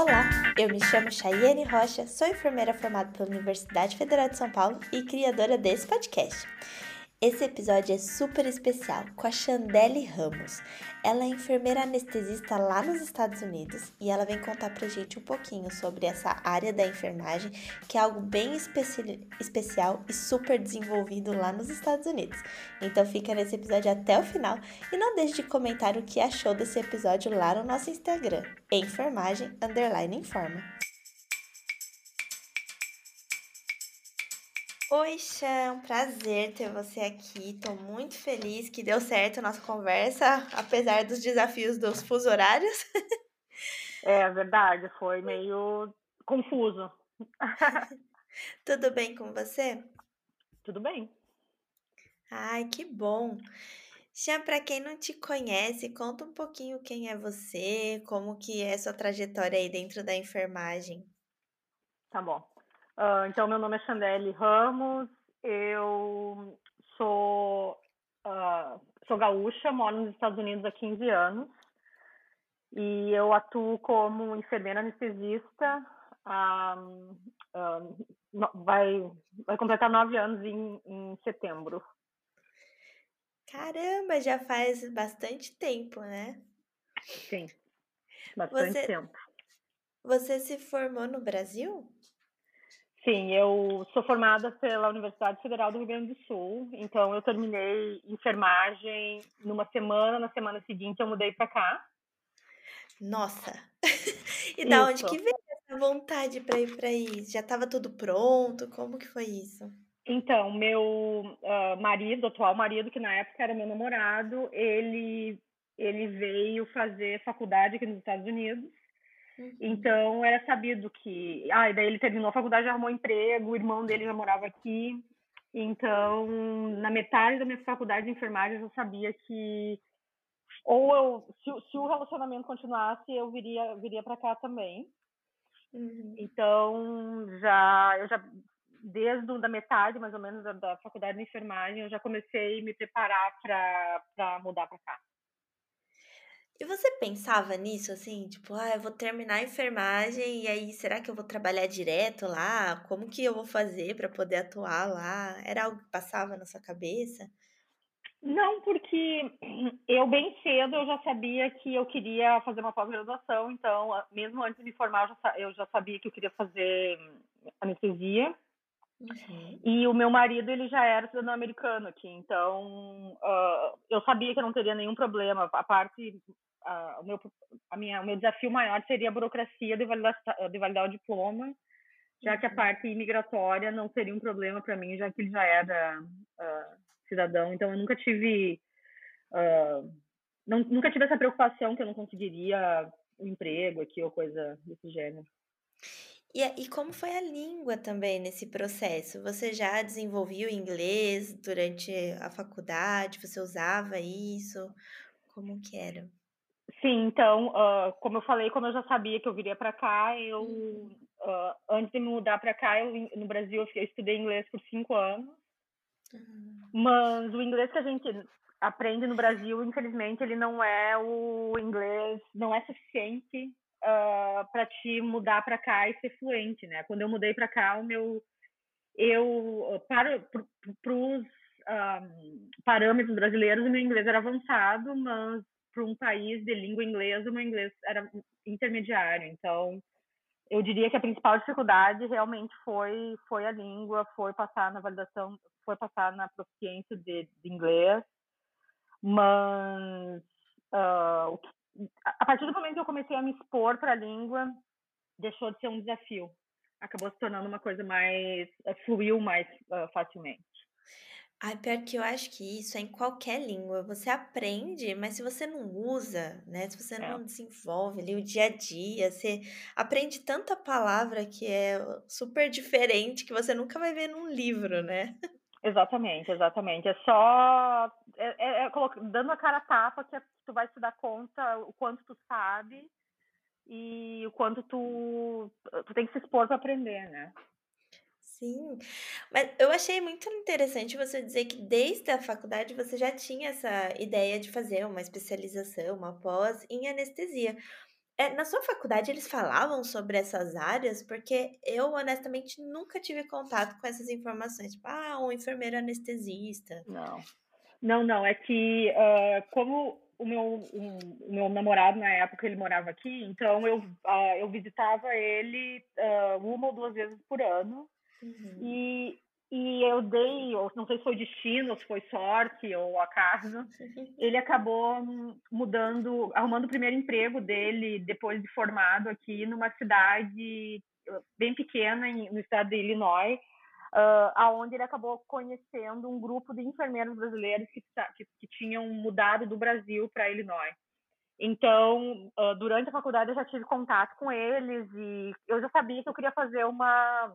Olá, eu me chamo Chayane Rocha, sou enfermeira formada pela Universidade Federal de São Paulo e criadora desse podcast. Esse episódio é super especial com a Chandelle Ramos. Ela é enfermeira anestesista lá nos Estados Unidos e ela vem contar pra gente um pouquinho sobre essa área da enfermagem, que é algo bem especi especial e super desenvolvido lá nos Estados Unidos. Então fica nesse episódio até o final e não deixe de comentar o que achou desse episódio lá no nosso Instagram, enfermagem underline informa. Oi, Chan, prazer ter você aqui. Tô muito feliz que deu certo a nossa conversa, apesar dos desafios dos fuso horários. É verdade, foi meio confuso. Tudo bem com você? Tudo bem. Ai, que bom. Chan, para quem não te conhece, conta um pouquinho quem é você, como que é sua trajetória aí dentro da enfermagem. Tá bom. Uh, então, meu nome é Chandelle Ramos, eu sou, uh, sou gaúcha, moro nos Estados Unidos há 15 anos e eu atuo como enfermeira anestesista. Um, um, vai, vai completar nove anos em, em setembro. Caramba, já faz bastante tempo, né? Sim, bastante você, tempo. Você se formou no Brasil? Sim, eu sou formada pela Universidade Federal do Rio Grande do Sul, então eu terminei enfermagem numa semana, na semana seguinte eu mudei para cá. Nossa! e da onde que veio essa vontade para ir para aí? Já estava tudo pronto? Como que foi isso? Então, meu uh, marido, atual marido, que na época era meu namorado, ele ele veio fazer faculdade aqui nos Estados Unidos Uhum. Então era sabido que. Ah, e daí ele terminou a faculdade, arrumou emprego, o irmão dele já morava aqui. Então, na metade da minha faculdade de enfermagem, eu já sabia que ou eu, se, se o relacionamento continuasse, eu viria viria para cá também. Uhum. Então, já eu já desde da metade, mais ou menos, da, da faculdade de enfermagem, eu já comecei a me preparar para mudar para cá. E você pensava nisso, assim, tipo, ah, eu vou terminar a enfermagem e aí será que eu vou trabalhar direto lá? Como que eu vou fazer para poder atuar lá? Era algo que passava na sua cabeça? Não, porque eu bem cedo eu já sabia que eu queria fazer uma pós-graduação, então, mesmo antes de me formar, eu já, eu já sabia que eu queria fazer anestesia. Uhum. E o meu marido, ele já era cidadão americano aqui, então uh, eu sabia que eu não teria nenhum problema. A parte a, o, meu, a minha, o meu desafio maior seria a burocracia de validar, de validar o diploma, já que a uhum. parte imigratória não seria um problema para mim, já que ele já era uh, cidadão. Então, eu nunca tive. Uh, não, nunca tive essa preocupação que eu não conseguiria um emprego aqui ou coisa desse gênero. E, e como foi a língua também nesse processo? Você já desenvolveu inglês durante a faculdade? Você usava isso? Como que era? Sim, então, uh, como eu falei, como eu já sabia que eu viria para cá, eu uh, antes de me mudar para cá, eu, no Brasil, eu estudei inglês por cinco anos. Uhum. Mas o inglês que a gente aprende no Brasil, infelizmente, ele não é o inglês, não é suficiente uh, para te mudar para cá e ser fluente, né? Quando eu mudei para cá, o meu eu para para os parâmetros brasileiros, o meu inglês era avançado, mas para um país de língua inglesa, o meu inglês era intermediário. Então, eu diria que a principal dificuldade realmente foi foi a língua, foi passar na validação, foi passar na proficiência de, de inglês. Mas uh, a partir do momento que eu comecei a me expor para a língua, deixou de ser um desafio. Acabou se tornando uma coisa mais uh, fluiu mais uh, facilmente. Ai, pior que eu acho que isso é em qualquer língua. Você aprende, mas se você não usa, né? Se você É. não desenvolve ali o dia a dia, você aprende tanta palavra que é super diferente que você nunca vai ver num livro, né? Exatamente, exatamente. É só é, é, é dando a cara a tapa que tu vai se dar conta o quanto tu sabe e o quanto tu, tu tem que se expor para aprender, né? Sim, mas eu achei muito interessante você dizer que desde a faculdade você já tinha essa ideia de fazer uma especialização, uma pós em anestesia. É, na sua faculdade eles falavam sobre essas áreas? Porque eu, honestamente, nunca tive contato com essas informações. Tipo, ah, um enfermeiro anestesista. Não. Não, não. É que, uh, como o meu, um, o meu namorado, na época, ele morava aqui, então eu, uh, eu visitava ele uh, uma ou duas vezes por ano. Uhum. E, e eu dei, ou não sei se foi destino, ou se foi sorte, ou acaso, ele acabou mudando, arrumando o primeiro emprego dele depois de formado aqui numa cidade bem pequena no estado de Illinois, uh, aonde ele acabou conhecendo um grupo de enfermeiros brasileiros que, que, que tinham mudado do Brasil para Illinois. Então, uh, durante a faculdade eu já tive contato com eles e eu já sabia que eu queria fazer uma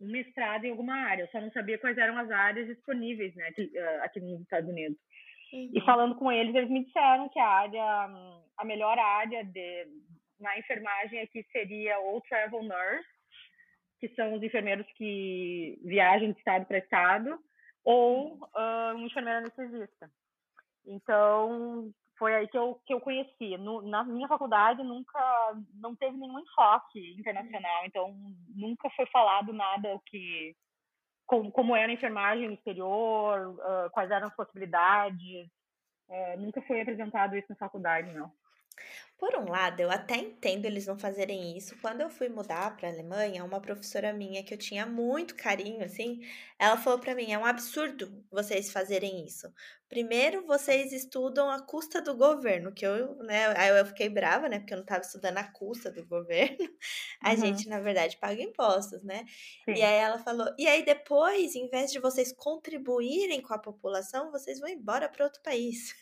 um mestrado em alguma área, eu só não sabia quais eram as áreas disponíveis né, aqui, uh, aqui nos Estados Unidos. Uhum. E falando com eles, eles me disseram que a área, a melhor área de, na enfermagem aqui seria ou travel nurse, que são os enfermeiros que viajam de estado para estado, ou uh, um enfermeiro anestesista. Então, foi aí que eu, que eu conheci. No, na minha faculdade nunca não teve nenhum enfoque internacional, então nunca foi falado nada o que como, como era a enfermagem no exterior, uh, quais eram as possibilidades. Uh, nunca foi apresentado isso na faculdade, não. Por um lado, eu até entendo eles não fazerem isso. Quando eu fui mudar para a Alemanha, uma professora minha que eu tinha muito carinho, assim, ela falou para mim: é um absurdo vocês fazerem isso. Primeiro, vocês estudam a custa do governo, que eu, né, aí eu fiquei brava, né, porque eu não estava estudando a custa do governo. A uhum. gente, na verdade, paga impostos, né? Sim. E aí ela falou: e aí depois, em vez de vocês contribuírem com a população, vocês vão embora para outro país.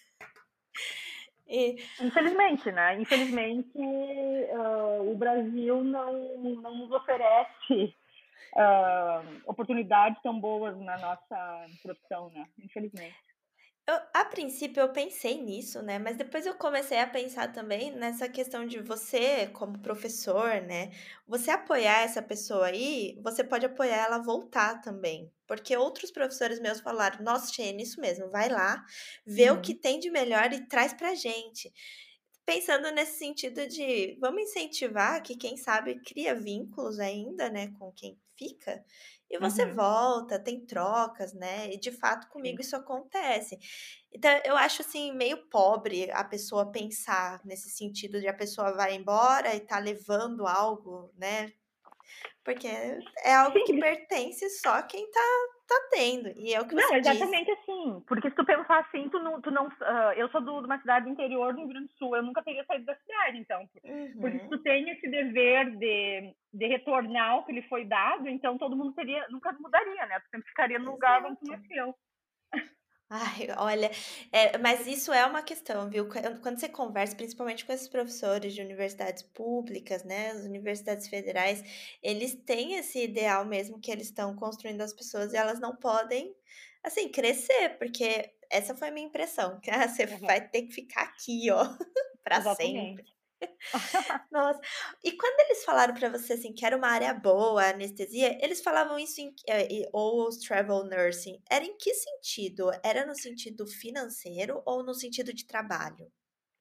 Infelizmente, né? Infelizmente, uh, o Brasil não, não nos oferece uh, oportunidades tão boas na nossa profissão, né? Infelizmente. Eu, a princípio eu pensei nisso, né? Mas depois eu comecei a pensar também nessa questão de você, como professor, né? Você apoiar essa pessoa aí, você pode apoiar ela a voltar também. Porque outros professores meus falaram: nossa, Shane, isso mesmo, vai lá, vê uhum. o que tem de melhor e traz pra gente. Pensando nesse sentido de vamos incentivar que quem sabe cria vínculos ainda, né, com quem fica e você uhum. volta, tem trocas, né? E de fato comigo isso acontece. Então eu acho assim meio pobre a pessoa pensar nesse sentido de a pessoa vai embora e tá levando algo, né? Porque é algo que pertence só a quem tá, tá tendo. E é o que não, você exatamente assim. Porque se tu pensar assim, tu não. Tu não uh, eu sou do, de uma cidade do interior do Rio Grande do Sul, eu nunca teria saído da cidade, então. Uhum. Porque se tu tem esse dever de, de retornar o que lhe foi dado, então todo mundo teria, nunca mudaria, né? Tu sempre ficaria no lugar onde tu nasceu. Ai, olha, é, mas isso é uma questão, viu? Quando você conversa, principalmente com esses professores de universidades públicas, né, as universidades federais, eles têm esse ideal mesmo que eles estão construindo as pessoas e elas não podem, assim, crescer, porque essa foi a minha impressão, que ah, você uhum. vai ter que ficar aqui, ó, para sempre. Nossa. E quando eles falaram para você assim que era uma área boa, anestesia, eles falavam isso em eh, ou travel nursing. Era em que sentido? Era no sentido financeiro ou no sentido de trabalho?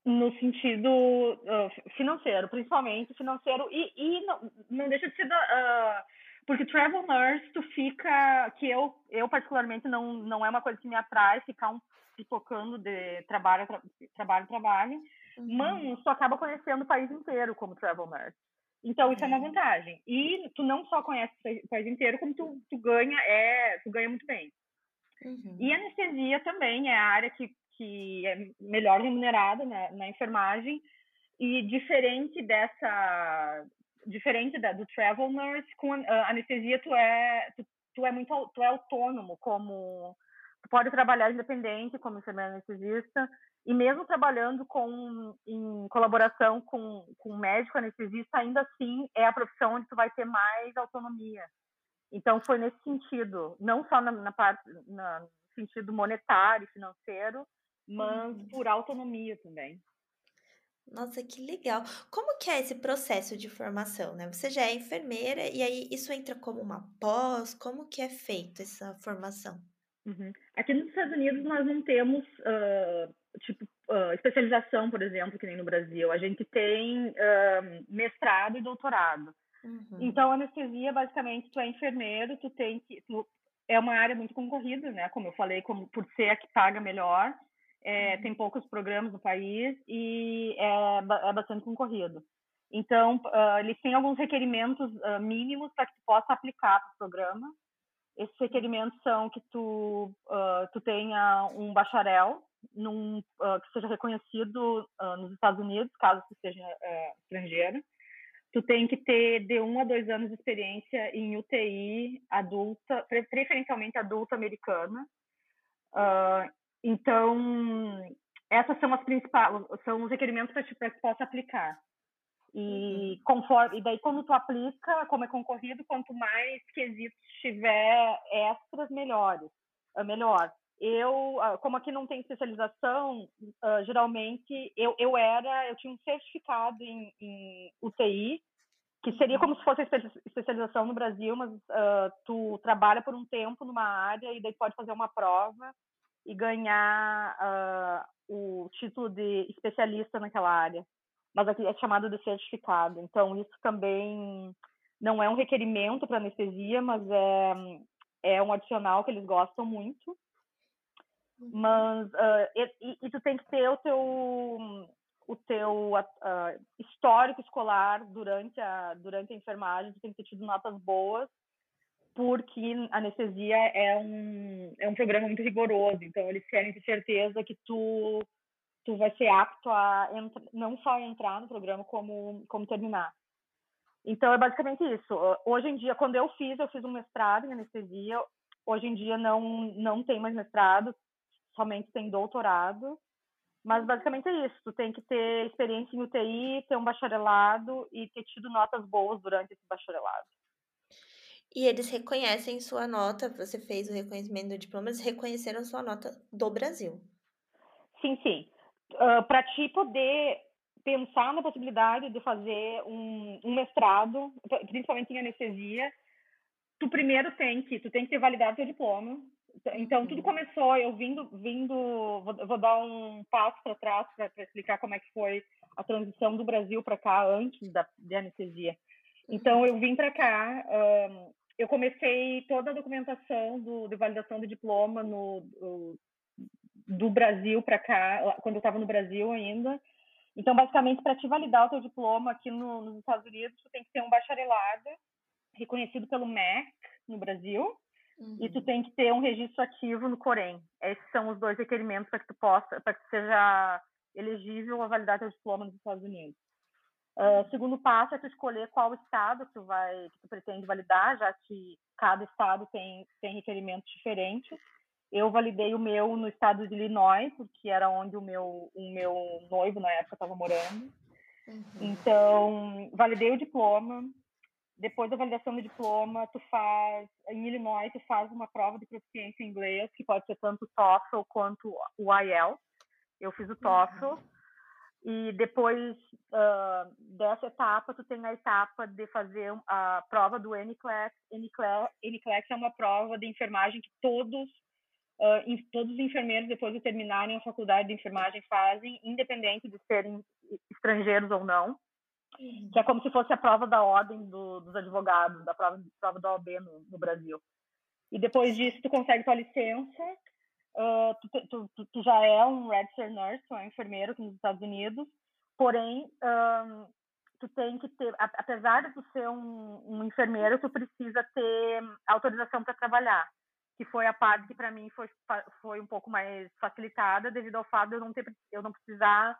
No sentido uh, financeiro, principalmente financeiro e, e não, não deixa de ser da, uh, porque travel nurse tu fica que eu eu particularmente não não é uma coisa que me atrai ficar um pipocando de trabalho tra, trabalho trabalho Uhum. Mas tu acaba conhecendo o país inteiro como travel nurse. Então isso uhum. é uma vantagem. E tu não só conhece o país inteiro, como tu, tu ganha é tu ganha muito bem. Uhum. E anestesia também é a área que, que é melhor remunerada né, na enfermagem e diferente dessa diferente da, do travel nurse com a anestesia tu é tu, tu é muito tu é autônomo como tu pode trabalhar independente como enfermeiro anestesista e mesmo trabalhando com, em colaboração com, com médico anestesista, ainda assim é a profissão onde tu vai ter mais autonomia. Então foi nesse sentido, não só na, na parte, na, no sentido monetário, financeiro, mas uhum. por autonomia também. Nossa, que legal. Como que é esse processo de formação, né? Você já é enfermeira e aí isso entra como uma pós? Como que é feita essa formação? Uhum. Aqui nos Estados Unidos nós não temos uh, tipo, uh, especialização, por exemplo, que nem no Brasil. A gente tem uh, mestrado e doutorado. Uhum. Então, anestesia, basicamente, tu é enfermeiro, tu tem que... Tu, é uma área muito concorrida, né? Como eu falei, como, por ser a que paga melhor, é, uhum. tem poucos programas no país e é, é bastante concorrido. Então, uh, eles têm alguns requerimentos mínimos para que tu possa aplicar para o programa. Esses requerimentos são que tu, tu tenha um bacharel num, que seja reconhecido nos Estados Unidos, caso tu seja estrangeiro. Tu tem que ter de um a dois anos de experiência em UTI adulta, preferencialmente adulta americana. então, essas são as principais, são os requerimentos para que tu possa aplicar. E uhum. conforme, e daí quando tu aplica, como é concorrido, quanto mais quesitos tiver extras, melhores, uh, melhor. Eu, uh, como aqui não tem especialização, uh, geralmente eu, eu era, eu tinha um certificado em, em UTI, que seria como se fosse especialização no Brasil, mas tu trabalha por um tempo numa área e daí pode fazer uma prova e ganhar o título de especialista naquela área mas aqui é chamado de certificado. Então, isso também não é um requerimento para anestesia, mas é, é um adicional que eles gostam muito. Uhum. Mas, uh, e, e, tu tem que ter o teu, o teu uh, histórico escolar durante a, durante a enfermagem, tu tem que ter tido notas boas, porque anestesia é um, é um programa muito rigoroso, então eles querem ter certeza que tu tu vai ser apto a não só entrar no programa como como terminar. Então é basicamente isso. Hoje em dia, quando eu fiz, eu fiz um mestrado em anestesia. Hoje em dia não não tem mais mestrado, somente tem doutorado. Mas basicamente é isso. Tu tem que ter experiência em UTI, ter um bacharelado e ter tido notas boas durante esse bacharelado. E eles reconhecem sua nota, você fez o reconhecimento do diploma, eles reconheceram sua nota do Brasil. Sim, sim uh, ah, para ti poder pensar na possibilidade de fazer um, um, mestrado, principalmente em anestesia, tu primeiro tem que, tu tem que ter validado teu diploma. Então, tudo uhum. começou, eu vindo, vindo vou, vou dar um passo para trás para explicar como é que foi a transição do Brasil para cá antes da anestesia. Então, eu vim para cá, um, eu comecei toda a documentação do, de validação do diploma no, do Brasil para cá, quando eu estava no Brasil ainda. Então, basicamente, para te validar o teu diploma aqui no, nos Estados Unidos, tu tem que ter um bacharelado reconhecido pelo MEC no Brasil uhum. e tu uhum. tem que ter um registro ativo no Corém. Esses são os dois requerimentos para que tu possa, para que seja elegível a validar teu diploma nos Estados Unidos. Uh, segundo passo é tu escolher qual estado que tu vai, que tu pretende validar, já que cada estado tem tem requerimentos diferentes. Eu validei o meu no estado de Illinois, porque era onde o meu, o meu noivo na época estava morando. Uhum. Então, validei o diploma. Depois da validação do diploma, tu faz em Illinois, tu faz uma prova de proficiência em inglês, que pode ser tanto o TOEFL quanto o IELTS. Eu fiz o TOEFL. Uhum. E depois uh, dessa etapa, tu tem a etapa de fazer a prova do NCLEX. NCLEX, NCLEX é uma prova de enfermagem que todos uh, todos os enfermeiros, depois de terminarem a faculdade de enfermagem, fazem, independente de serem estrangeiros ou não, que é como se fosse a prova da ordem do, dos advogados, da prova, prova da OAB no, no, Brasil. E depois disso, tu consegue tua licença, uh, tu, tu, tu, tu, já é um registered nurse, tu é um enfermeiro aqui nos Estados Unidos, porém, um, tu tem que ter, apesar de tu ser um, um enfermeiro, tu precisa ter autorização para trabalhar que foi a parte que para mim foi, foi um pouco mais facilitada devido ao fato de eu não ter eu não precisar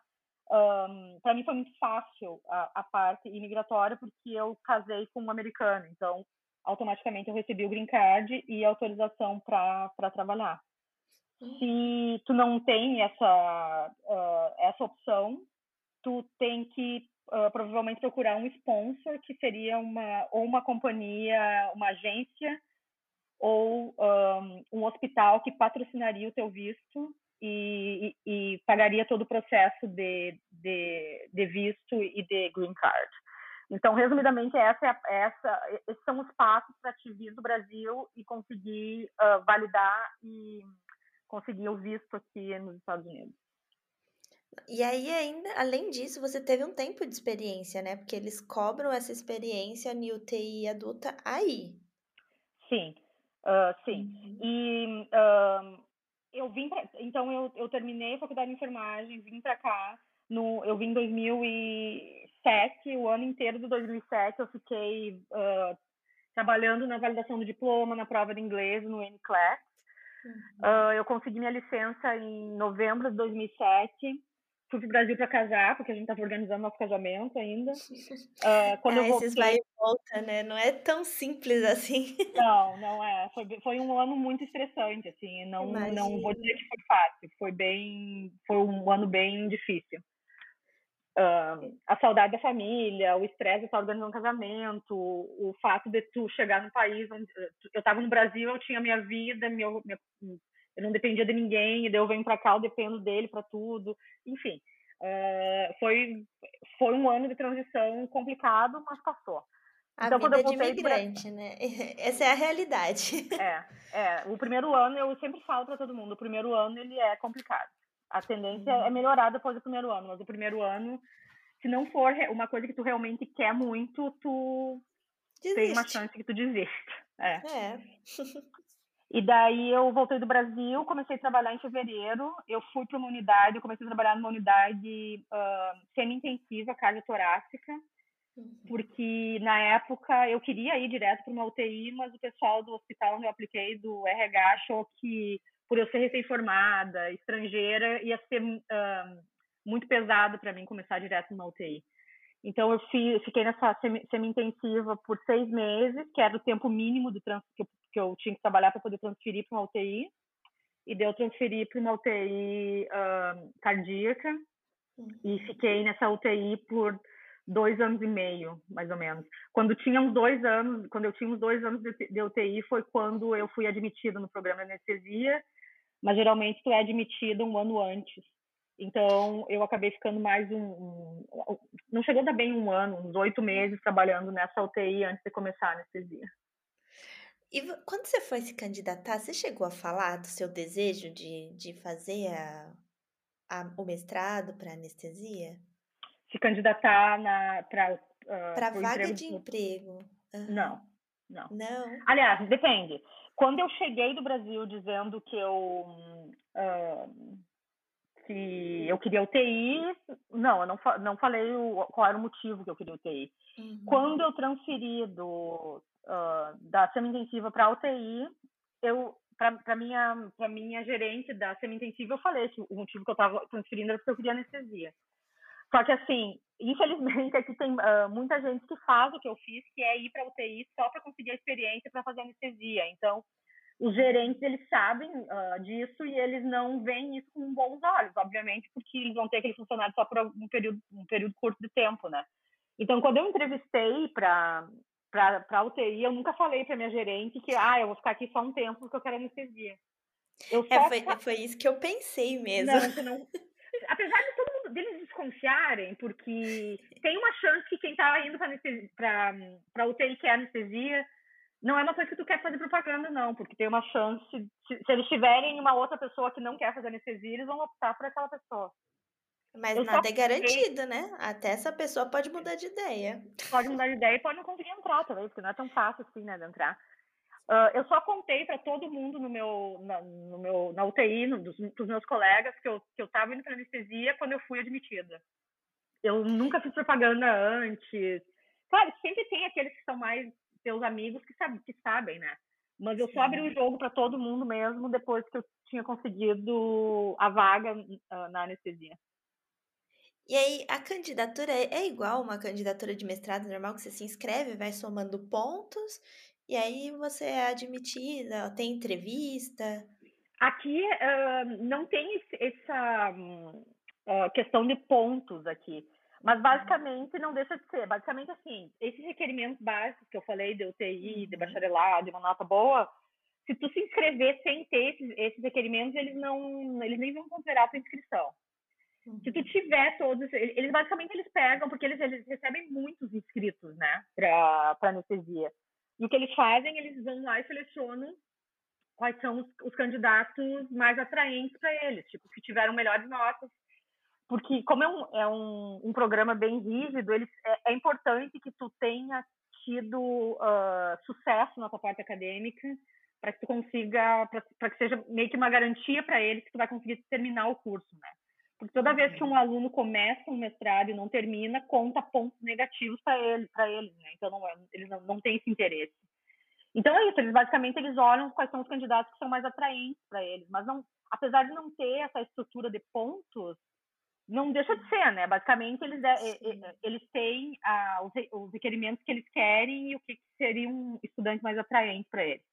um, para mim foi muito fácil a, a, parte imigratória porque eu casei com um americano então automaticamente eu recebi o green card e autorização para trabalhar. Se tu não tem essa uh, essa opção tu tem que uh, provavelmente procurar um sponsor que seria uma ou uma companhia uma agência ou um, um hospital que patrocinaria o teu visto e pagaria todo o processo de, de, de, visto e de green card. Então, resumidamente, essa, é essa, esses são os passos para te vir do Brasil e conseguir uh, validar e conseguir o visto aqui nos Estados Unidos. E aí, ainda, além disso, você teve um tempo de experiência, né? Porque eles cobram essa experiência em UTI adulta aí. Sim, uh, sim. Uhum. E uh, eu vim pra, então eu, eu terminei a faculdade de enfermagem, vim para cá, no, eu vim em 2007, o ano inteiro de 2007 eu fiquei uh, trabalhando na validação do diploma, na prova de inglês, no NCLEX. Uhum. Uh, eu consegui minha licença em novembro de 2007. Fui para o Brasil para casar, porque a gente estava organizando nosso casamento ainda. Uh, quando é, eu voltei... Esses vai e volta, né? Não é tão simples assim. Não, não é. Foi, foi um ano muito estressante, assim. Não, não vou dizer que foi fácil. Foi bem... Foi um ano bem difícil. Uh, a saudade da família, o estresse de estar organizando um casamento, o fato de tu chegar num país onde eu estava no Brasil, eu tinha minha vida, meu, minha, eu não dependia de ninguém, e daí eu venho para cá, eu dependo dele para tudo, enfim, uh, foi foi um ano de transição complicado, mas passou. A então, vida eu de imigrante, pra... né? Essa é a realidade. É, é. O primeiro ano, eu sempre falo para todo mundo, o primeiro ano ele é complicado a tendência é uhum. melhorar depois do primeiro ano, mas o primeiro ano, se não for uma coisa que tu realmente quer muito, tu Desiste. tem uma chance que tu desista. É. é. e daí eu voltei do Brasil, comecei a trabalhar em fevereiro. Eu fui para uma unidade, eu comecei a trabalhar numa unidade uh, semi-intensiva, torácica, uhum. porque na época eu queria ir direto para uma UTI, mas o pessoal do hospital onde eu apliquei, do RH, achou que por eu ser recém-formada, estrangeira, ia ser uh, muito pesado para mim começar direto numa UTI. Então, eu fiquei nessa semi-intensiva por seis meses, que era o tempo mínimo do trans, que, eu, que eu tinha que trabalhar para poder transferir para uma UTI. E deu transferir para uma UTI uh, cardíaca. Uhum. E fiquei nessa UTI por dois anos e meio, mais ou menos. Quando tinha uns dois anos, quando eu tinha uns dois anos de, de UTI, foi quando eu fui admitida no programa de anestesia mas geralmente tu é admitido um ano antes. Então, eu acabei ficando mais um, um, Não chegou a dar bem um ano, uns oito meses trabalhando nessa UTI antes de começar a anestesia. E quando você foi se candidatar, você chegou a falar do seu desejo de, de fazer a, a, o mestrado para anestesia? Se candidatar para. Uh, para vaga emprego... de emprego. Uhum. Não, não. Não. Aliás, depende. Quando eu cheguei do Brasil dizendo que eu uh, que eu queria UTI, não, eu não, não falei o, qual era o motivo que eu queria UTI. Uhum. Quando eu transferi do, uh, da semi-intensiva para UTI, eu para minha para minha gerente da semi-intensiva eu falei que o motivo que eu estava transferindo era porque eu queria anestesia. Só que assim, infelizmente aqui tem uh, muita gente que faz o que eu fiz, que é ir para UTI só para conseguir a experiência para fazer anestesia. Então, os gerentes eles sabem uh, disso e eles não veem isso com bons olhos, obviamente, porque eles vão ter aquele funcionário só por um período um período curto de tempo, né? Então, quando eu entrevistei para para a UTI, eu nunca falei para minha gerente que ah, eu vou ficar aqui só um tempo porque eu quero anestesia. Eu é, foi, foi isso que eu pensei mesmo. Não, não... Apesar de todo mundo deles desconfiarem, porque tem uma chance que quem está indo para UTI quer anestesia, não é uma coisa que tu quer fazer propaganda, não, porque tem uma chance, se, se eles tiverem uma outra pessoa que não quer fazer anestesia, eles vão optar por aquela pessoa. Mas eu nada é garantido, né? Até essa pessoa pode mudar de ideia. Pode mudar de ideia e pode não conseguir entrar também, porque não é tão fácil assim, né, de entrar. Uh, eu só contei para todo mundo no meu, na, no meu, na UTI, no, dos, dos meus colegas, que eu, que eu tava indo para anestesia quando eu fui admitida. Eu nunca fiz propaganda antes. Claro, sempre tem aqueles que são mais teus amigos que, sabe, que sabem, né? Mas eu Sim. só abri o jogo para todo mundo mesmo depois que eu tinha conseguido a vaga uh, na anestesia. E aí, a candidatura é, é igual uma candidatura de mestrado normal, que você se inscreve, vai somando pontos, e aí você é admitida, tem entrevista. Aqui uh, não tem essa uh, questão de pontos aqui. Mas basicamente não deixa de ser. Basicamente assim, esses requerimentos básicos que eu falei de UTI, de uhum. bacharelado, de uma nota boa, se tu se inscrever sem ter esses, esses requerimentos, eles não, eles nem vão considerar a tua inscrição. Se tu uhum. tiver todos, eles basicamente eles pegam, porque eles, eles recebem muitos inscritos, né, para anestesia. E o que eles fazem, eles vão lá e selecionam quais são os, os candidatos mais atraentes para eles, tipo, que tiveram melhores notas porque como é um, é um, um programa bem rígido, ele, é, é importante que tu tenha tido uh, sucesso na tua parte acadêmica para que tu consiga, para que seja meio que uma garantia para eles que tu vai conseguir terminar o curso, né? Porque toda vez que um aluno começa um mestrado e não termina, conta pontos negativos para ele, para eles, né? Então não, é, eles não, não têm esse interesse. Então é isso, eles basicamente eles olham quais são os candidatos que são mais atraentes para eles, mas não, apesar de não ter essa estrutura de pontos, não deixa de ser, né? Basicamente, eles, é, é, eles têm ah, os, requerimentos que eles querem e o que seria um estudante mais atraente para eles.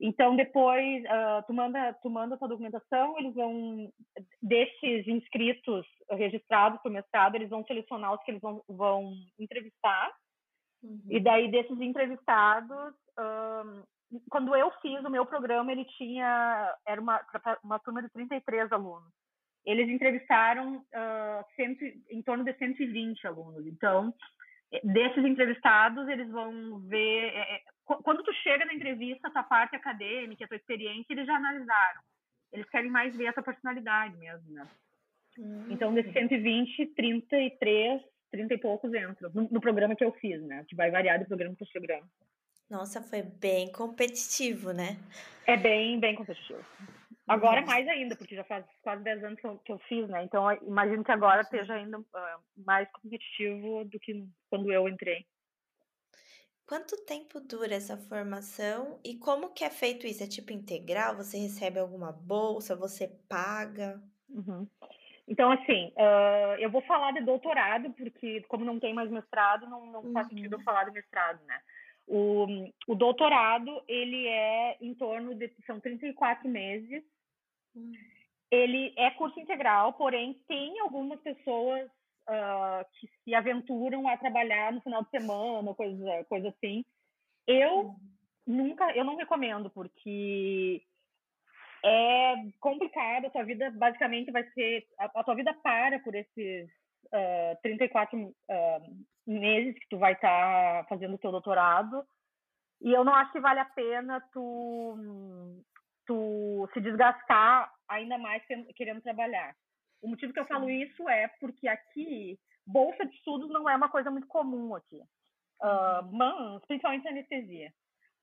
Então, depois, uh, tu, manda, tu manda a tua documentação, eles vão, desses inscritos registrados para o mestrado, eles vão selecionar os que eles vão, vão entrevistar. Uhum. E daí, desses entrevistados, um, quando eu fiz o meu programa, ele tinha, era uma, uma turma de 33 alunos eles entrevistaram uh, cento, em torno de 120 alunos. Então, desses entrevistados, eles vão ver. É, é quando tu chega na entrevista, tua parte acadêmica, a tua experiência, eles já analisaram. Eles querem mais ver a tua personalidade mesmo, né? Hum. Então, desses 120, 33, 30 e poucos entram no, no, programa que eu fiz, né? Que vai variar do programa para o programa. Nossa, foi bem competitivo, né? É bem, bem competitivo. Agora mais ainda, porque já faz quase 10 anos que eu, que eu fiz, né? Então imagino que agora esteja ainda uh, mais competitivo do que quando eu entrei. Quanto tempo dura essa formação e como que é feito isso? É tipo integral? Você recebe alguma bolsa? Você paga? Uhum. Então, assim, uh, eu vou falar de doutorado, porque como não tem mais mestrado, não, não uhum. faz sentido eu falar de mestrado, né? O, o doutorado, ele é em torno de, são 34 meses, ele é curso integral, porém tem algumas pessoas uh, que se aventuram a trabalhar no final de semana, coisa, coisa assim. Eu nunca, eu não recomendo, porque é complicado, a tua vida basicamente vai ser, a, a tua vida para por esses uh, 34 uh, meses que tu vai estar tá fazendo o teu doutorado, e eu não acho que vale a pena tu tu se desgastar ainda mais querendo trabalhar. O motivo que eu falo isso é porque aqui bolsa de estudos não é uma coisa muito comum aqui. Uh, mas, principalmente anestesia.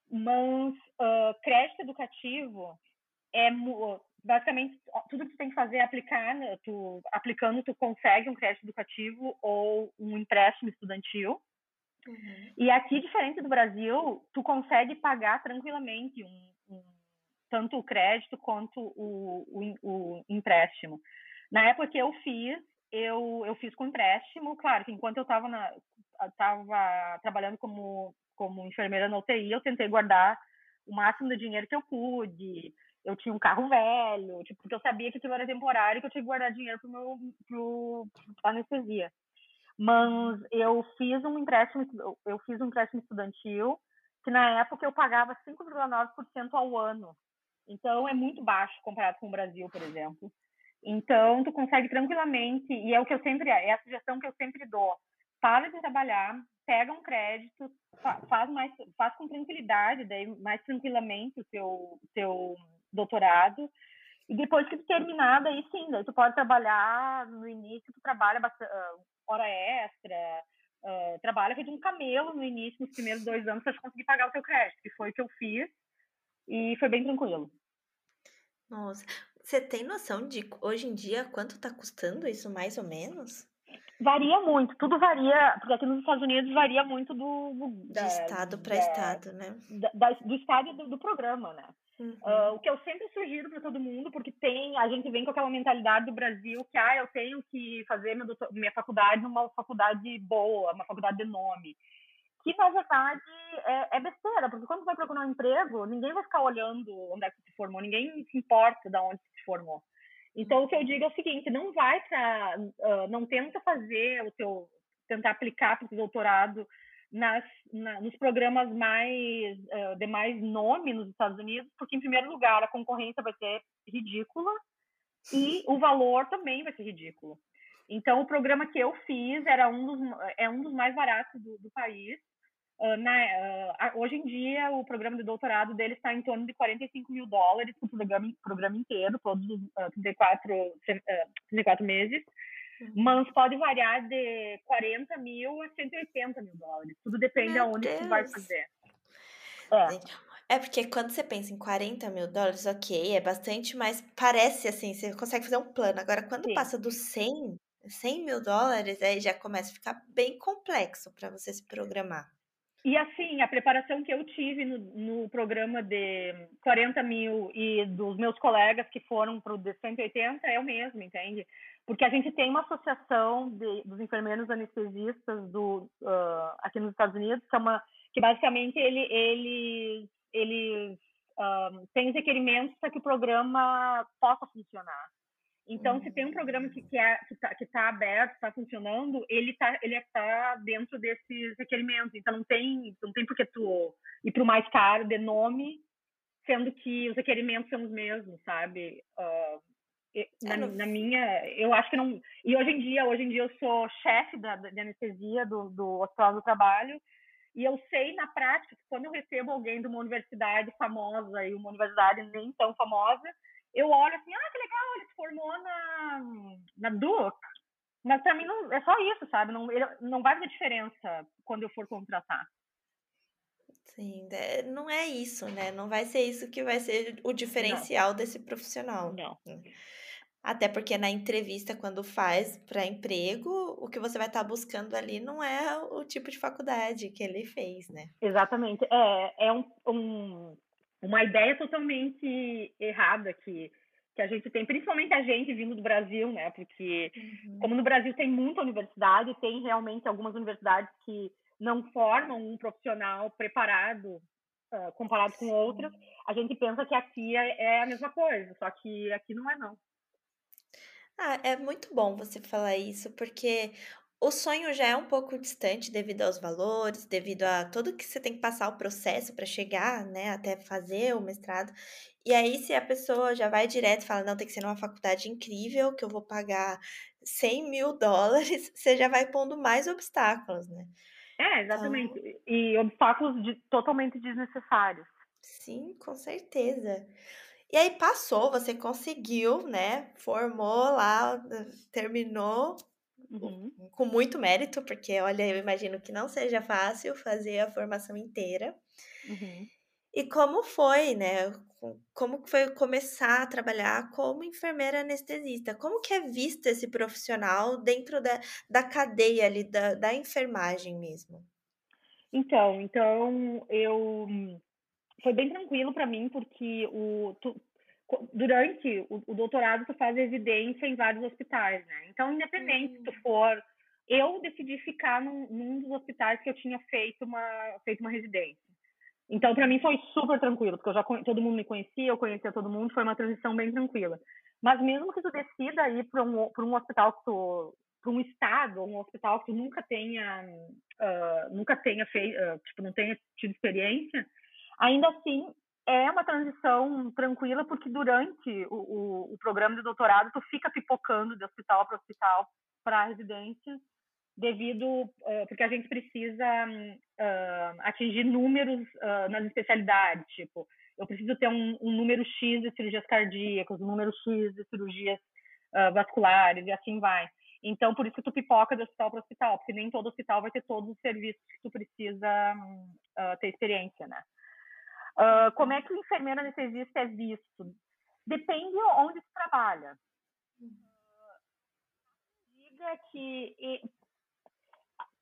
Mas uh, crédito educativo é basicamente tudo que tu tem que fazer é aplicar, né, tu, aplicando tu consegue um crédito educativo ou um empréstimo estudantil. Uhum. E aqui, diferente do Brasil, tu consegue pagar tranquilamente um, um tanto o crédito quanto o, o, o empréstimo. Na época que eu fiz, eu, eu fiz com empréstimo, claro que enquanto eu estava tava trabalhando como, como enfermeira na UTI, eu tentei guardar o máximo de dinheiro que eu pude. Eu tinha um carro velho, tipo, porque eu sabia que aquilo era temporário e que eu tinha que guardar dinheiro para meu pro anestesia. Mas eu fiz um empréstimo, eu fiz um empréstimo estudantil que na época eu pagava 5,9% ao ano então, é muito baixo comparado com o Brasil, por exemplo. Então, tu consegue tranquilamente, e é o que eu sempre, é a sugestão que eu sempre dou. Para de trabalhar, pega um crédito, faz mais, faz com tranquilidade, daí mais tranquilamente o teu, teu doutorado, e depois que tu terminar, daí sim, daí tu pode trabalhar, no início tu trabalha bastante, uh, hora extra, uh, trabalha feito um camelo no início, nos primeiros dois anos, para conseguir pagar o teu crédito, que foi o que eu fiz, e foi bem tranquilo. Nossa, você tem noção de hoje em dia quanto está custando isso mais ou menos? Varia muito, tudo varia, porque aqui nos Estados Unidos varia muito do. do da, de estado para estado, né? Da, do estado do, do programa, né? Uhum. Uh, o que eu sempre sugiro para todo mundo, porque tem, a gente vem com aquela mentalidade do Brasil que ah, eu tenho que fazer minha, minha faculdade numa faculdade boa, uma faculdade de nome que na verdade é, é, besteira, porque quando você vai procurar um emprego, ninguém vai ficar olhando onde é que você se formou, ninguém se importa de onde você se formou. Então o que eu digo é o seguinte, não vai para, uh, não tenta fazer o teu, tentar aplicar para o doutorado nas, na, nos programas mais uh, de mais nome nos Estados Unidos, porque em primeiro lugar a concorrência vai ser ridícula e o valor também vai ser ridículo. Então, o programa que eu fiz era um dos, é um dos mais baratos do, do país. Uh, na, uh, hoje em dia, o programa de doutorado dele está em torno de 45 mil dólares para o programa, programa inteiro, todos os uh, 34, 34 meses. Uhum. Mas pode variar de 40 mil a 180 mil dólares. Tudo depende Meu aonde Deus. você vai fazer. É. é porque quando você pensa em 40 mil dólares, ok, é bastante, mas parece assim, você consegue fazer um plano. Agora, quando Sim. passa dos 100, 100 mil dólares, aí já começa a ficar bem complexo para você se programar. E assim, a preparação que eu tive no, no, programa de 40 mil e dos meus colegas que foram para o de 180 é o mesmo, entende? Porque a gente tem uma associação de, dos enfermeiros anestesistas do, uh, aqui nos Estados Unidos, que, é uma, que basicamente ele, ele, ele uh, tem os requerimentos para que o programa possa funcionar. Então, se tem um programa que que é, está que tá aberto, está funcionando, ele está ele tá dentro desses requerimentos. Então, não tem não tem porque tu ir para o mais caro de nome, sendo que os requerimentos são os mesmos, sabe? Uh, na, na, minha, eu acho que não. E hoje em dia, hoje em dia eu sou chefe da, de anestesia do, do Hospital do Trabalho e eu sei na prática que quando eu recebo alguém de uma universidade famosa e uma universidade nem tão famosa, eu olho assim, ah, que legal, ele se formou na, na Duke. Mas para mim não, é só isso, sabe? Não, ele, não vai fazer diferença quando eu for contratar. Sim, é, não é isso, né? Não vai ser isso que vai ser o diferencial não. desse profissional. Não. Até porque na entrevista, quando faz para emprego, o que você vai estar tá buscando ali não é o tipo de faculdade que ele fez, né? Exatamente. É, é um, um uma ideia totalmente errada que, que a gente tem, principalmente a gente vindo do Brasil, né? Porque uhum. como no Brasil tem muita universidade, tem realmente algumas universidades que não formam um profissional preparado uh, comparado com outras, a gente pensa que aqui é, é a mesma coisa, só que aqui não é não. Ah, é muito bom você falar isso, porque o sonho já é um pouco distante devido aos valores, devido a tudo que você tem que passar o processo para chegar, né, até fazer o mestrado. E aí, se a pessoa já vai direto e fala, não, tem que ser numa faculdade incrível, que eu vou pagar 100 mil dólares, você já vai pondo mais obstáculos, né? É, exatamente. Então... E obstáculos de, totalmente desnecessários. Sim, com certeza. E aí passou, você conseguiu, né? Formou lá, terminou Uhum. Com muito mérito, porque olha, eu imagino que não seja fácil fazer a formação inteira. Uhum. E como foi, né? Como foi começar a trabalhar como enfermeira anestesista? Como que é visto esse profissional dentro da, da cadeia ali, da, da enfermagem mesmo? Então, então eu foi bem tranquilo para mim porque o durante o, o, doutorado tu faz residência em vários hospitais, né? Então, independente uhum. se tu hum. for, eu decidi ficar num, num, dos hospitais que eu tinha feito uma feito uma residência. Então, para mim foi super tranquilo, porque eu já todo mundo me conhecia, eu conhecia todo mundo, foi uma transição bem tranquila. Mas mesmo que tu decida ir para um para um hospital que tu para um estado ou um hospital que tu nunca tenha uh, nunca tenha feito, uh, tipo não tenha tido experiência, ainda assim é uma transição tranquila, porque durante o, o, o, programa de doutorado, tu fica pipocando de hospital para hospital para residência, devido, uh, porque a gente precisa uh, atingir números uh, nas especialidades, tipo, eu preciso ter um, um, número X de cirurgias cardíacas, um número X de cirurgias vasculares, e assim vai. Então, por isso que tu pipoca de hospital para hospital, porque nem todo hospital vai ter todos os serviços que tu precisa ter experiência, né? Uh, como é que o enfermeiro anestesista é visto? Depende onde se trabalha. Diga que.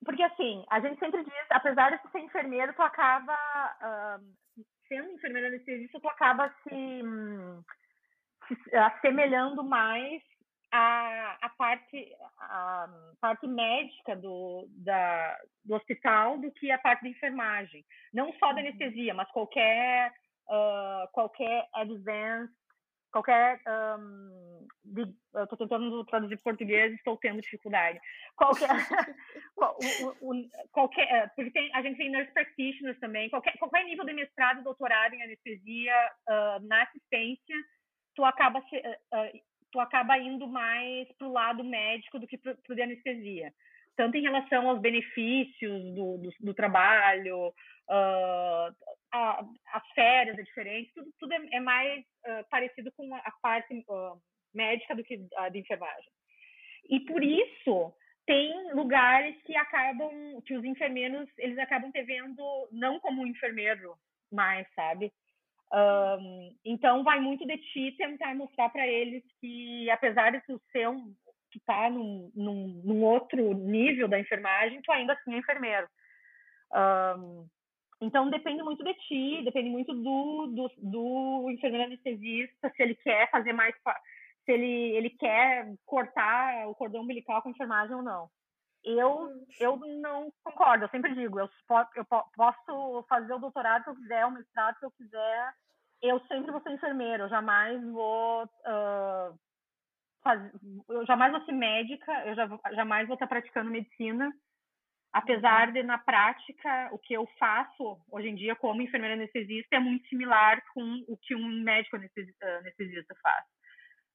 Porque assim, a gente sempre diz, apesar de ser enfermeiro, tu acaba. Uh, sendo enfermeiro anestesista, tu acaba se, se assemelhando mais a, a, parte, a parte médica do, da, do hospital do que a parte de enfermagem. Não só da uhum. anestesia, mas qualquer, uh, qualquer advanced, qualquer. Um, de, eu estou tentando traduzir português estou tendo dificuldade. Qualquer. qual, o, o, qualquer porque tem, a gente tem nurse practitioners também. Qualquer, qualquer nível de mestrado, doutorado em anestesia, uh, na assistência, tu acaba se, uh, tu acaba indo mais para o lado médico do que para o de anestesia. Tanto em relação aos benefícios do, do, do trabalho, uh, a, as férias é diferente, tudo, tudo é, é mais uh, parecido com a parte uh, médica do que a de enfermagem. E por isso tem lugares que acabam, que os enfermeiros, eles acabam te vendo não como um enfermeiro mais, sabe? Um, então vai muito de ti tentar mostrar para eles que apesar de tu ser um que tá num, num, num, outro nível da enfermagem, tu ainda assim é enfermeiro. Um, então depende muito de ti, depende muito do, do, do enfermeiro anestesista, se ele quer fazer mais se ele, ele quer cortar o cordão umbilical com enfermagem ou não. Eu, eu não concordo, eu sempre digo, eu, eu posso fazer o doutorado que eu quiser, o mestrado que eu quiser, eu sempre vou ser enfermeira, eu jamais vou uh, fazer, eu jamais vou ser médica, eu já, jamais vou estar praticando medicina, apesar de na prática o que eu faço hoje em dia como enfermeira anestesista é muito similar com o que um médico anestesista faz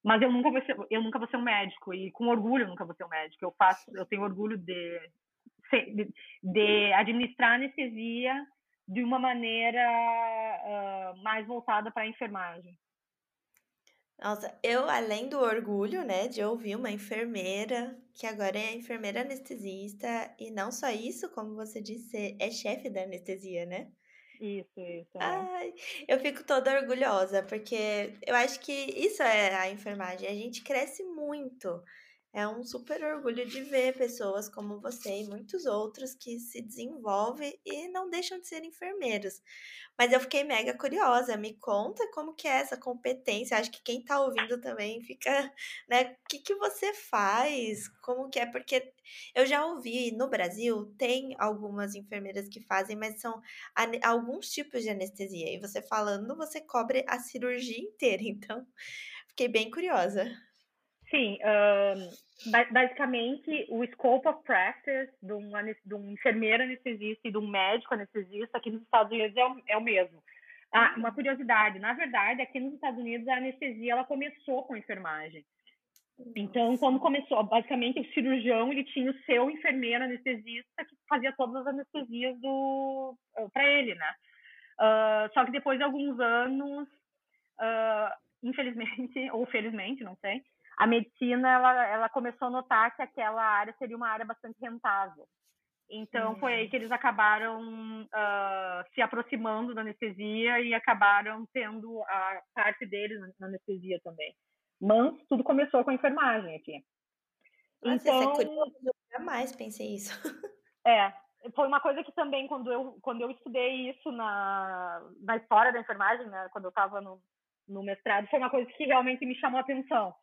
mas eu nunca vou ser, eu nunca vou ser um médico e com orgulho eu nunca vou ser um médico. Eu faço, eu tenho orgulho de de, de administrar anestesia de uma maneira uh, mais voltada para a enfermagem. Nossa, eu além do orgulho, né, de ouvir uma enfermeira que agora é enfermeira anestesista e não só isso, como você disse, é chefe da anestesia, né? Isso, isso. É. Ai, eu fico toda orgulhosa, porque eu acho que isso é a enfermagem. A gente cresce muito é um super orgulho de ver pessoas como você e muitos outros que se desenvolvem e não deixam de ser enfermeiros. Mas eu fiquei mega curiosa. Me conta como que é essa competência. Acho que quem está ouvindo também fica, né? O que, que você faz? Como que é? Porque eu já ouvi no Brasil, tem algumas enfermeiras que fazem, mas são alguns tipos de anestesia. E você falando, você cobre a cirurgia inteira. Então, fiquei bem curiosa. Sim, um, basicamente o scope of practice de um, de um enfermeiro anestesista e de um médico anestesista aqui nos Estados Unidos é o, é o mesmo. Ah, uma curiosidade, na verdade, aqui nos Estados Unidos a anestesia ela começou com enfermagem. Então, quando começou, basicamente o cirurgião ele tinha o seu enfermeiro anestesista que fazia todas as anestesias do para ele, né? Uh, só que depois de alguns anos, uh, infelizmente ou felizmente, não sei, a medicina ela, ela começou a notar que aquela área seria uma área bastante rentável. Então foi aí que eles acabaram uh, se aproximando da anestesia e acabaram tendo a parte deles na anestesia também. Mas tudo começou com a enfermagem aqui. Nossa, então, é curioso, eu jamais pensei isso. É, foi uma coisa que também quando eu quando eu estudei isso na, na história da enfermagem, né, quando eu estava no, no mestrado, foi uma coisa que realmente me chamou a atenção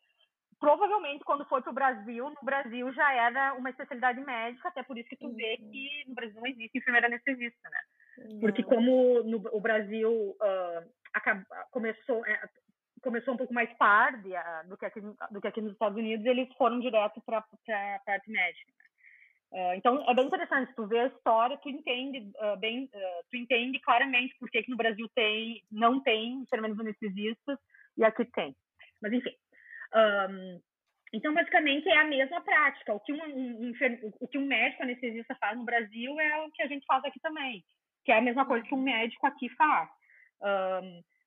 provavelmente quando foi para o Brasil, no Brasil já era uma especialidade médica, até por isso que tu uhum. vê que no Brasil não existe enfermeira anestesista, né? Uhum. Porque como no, o Brasil uh, acaba, começou é, começou um pouco mais tarde uh, do que aqui do que aqui nos Estados Unidos, eles foram direto para a parte médica. Uh, então é bem interessante tu vê a história, tu entende bem, tu entende claramente por que, que no Brasil tem não tem enfermeiros anestesistas e aqui tem. Mas enfim, um, então, basicamente, é a mesma prática. O que um, um, o que um médico anestesista faz no Brasil é o que a gente faz aqui também, que é a mesma coisa que um médico aqui faz.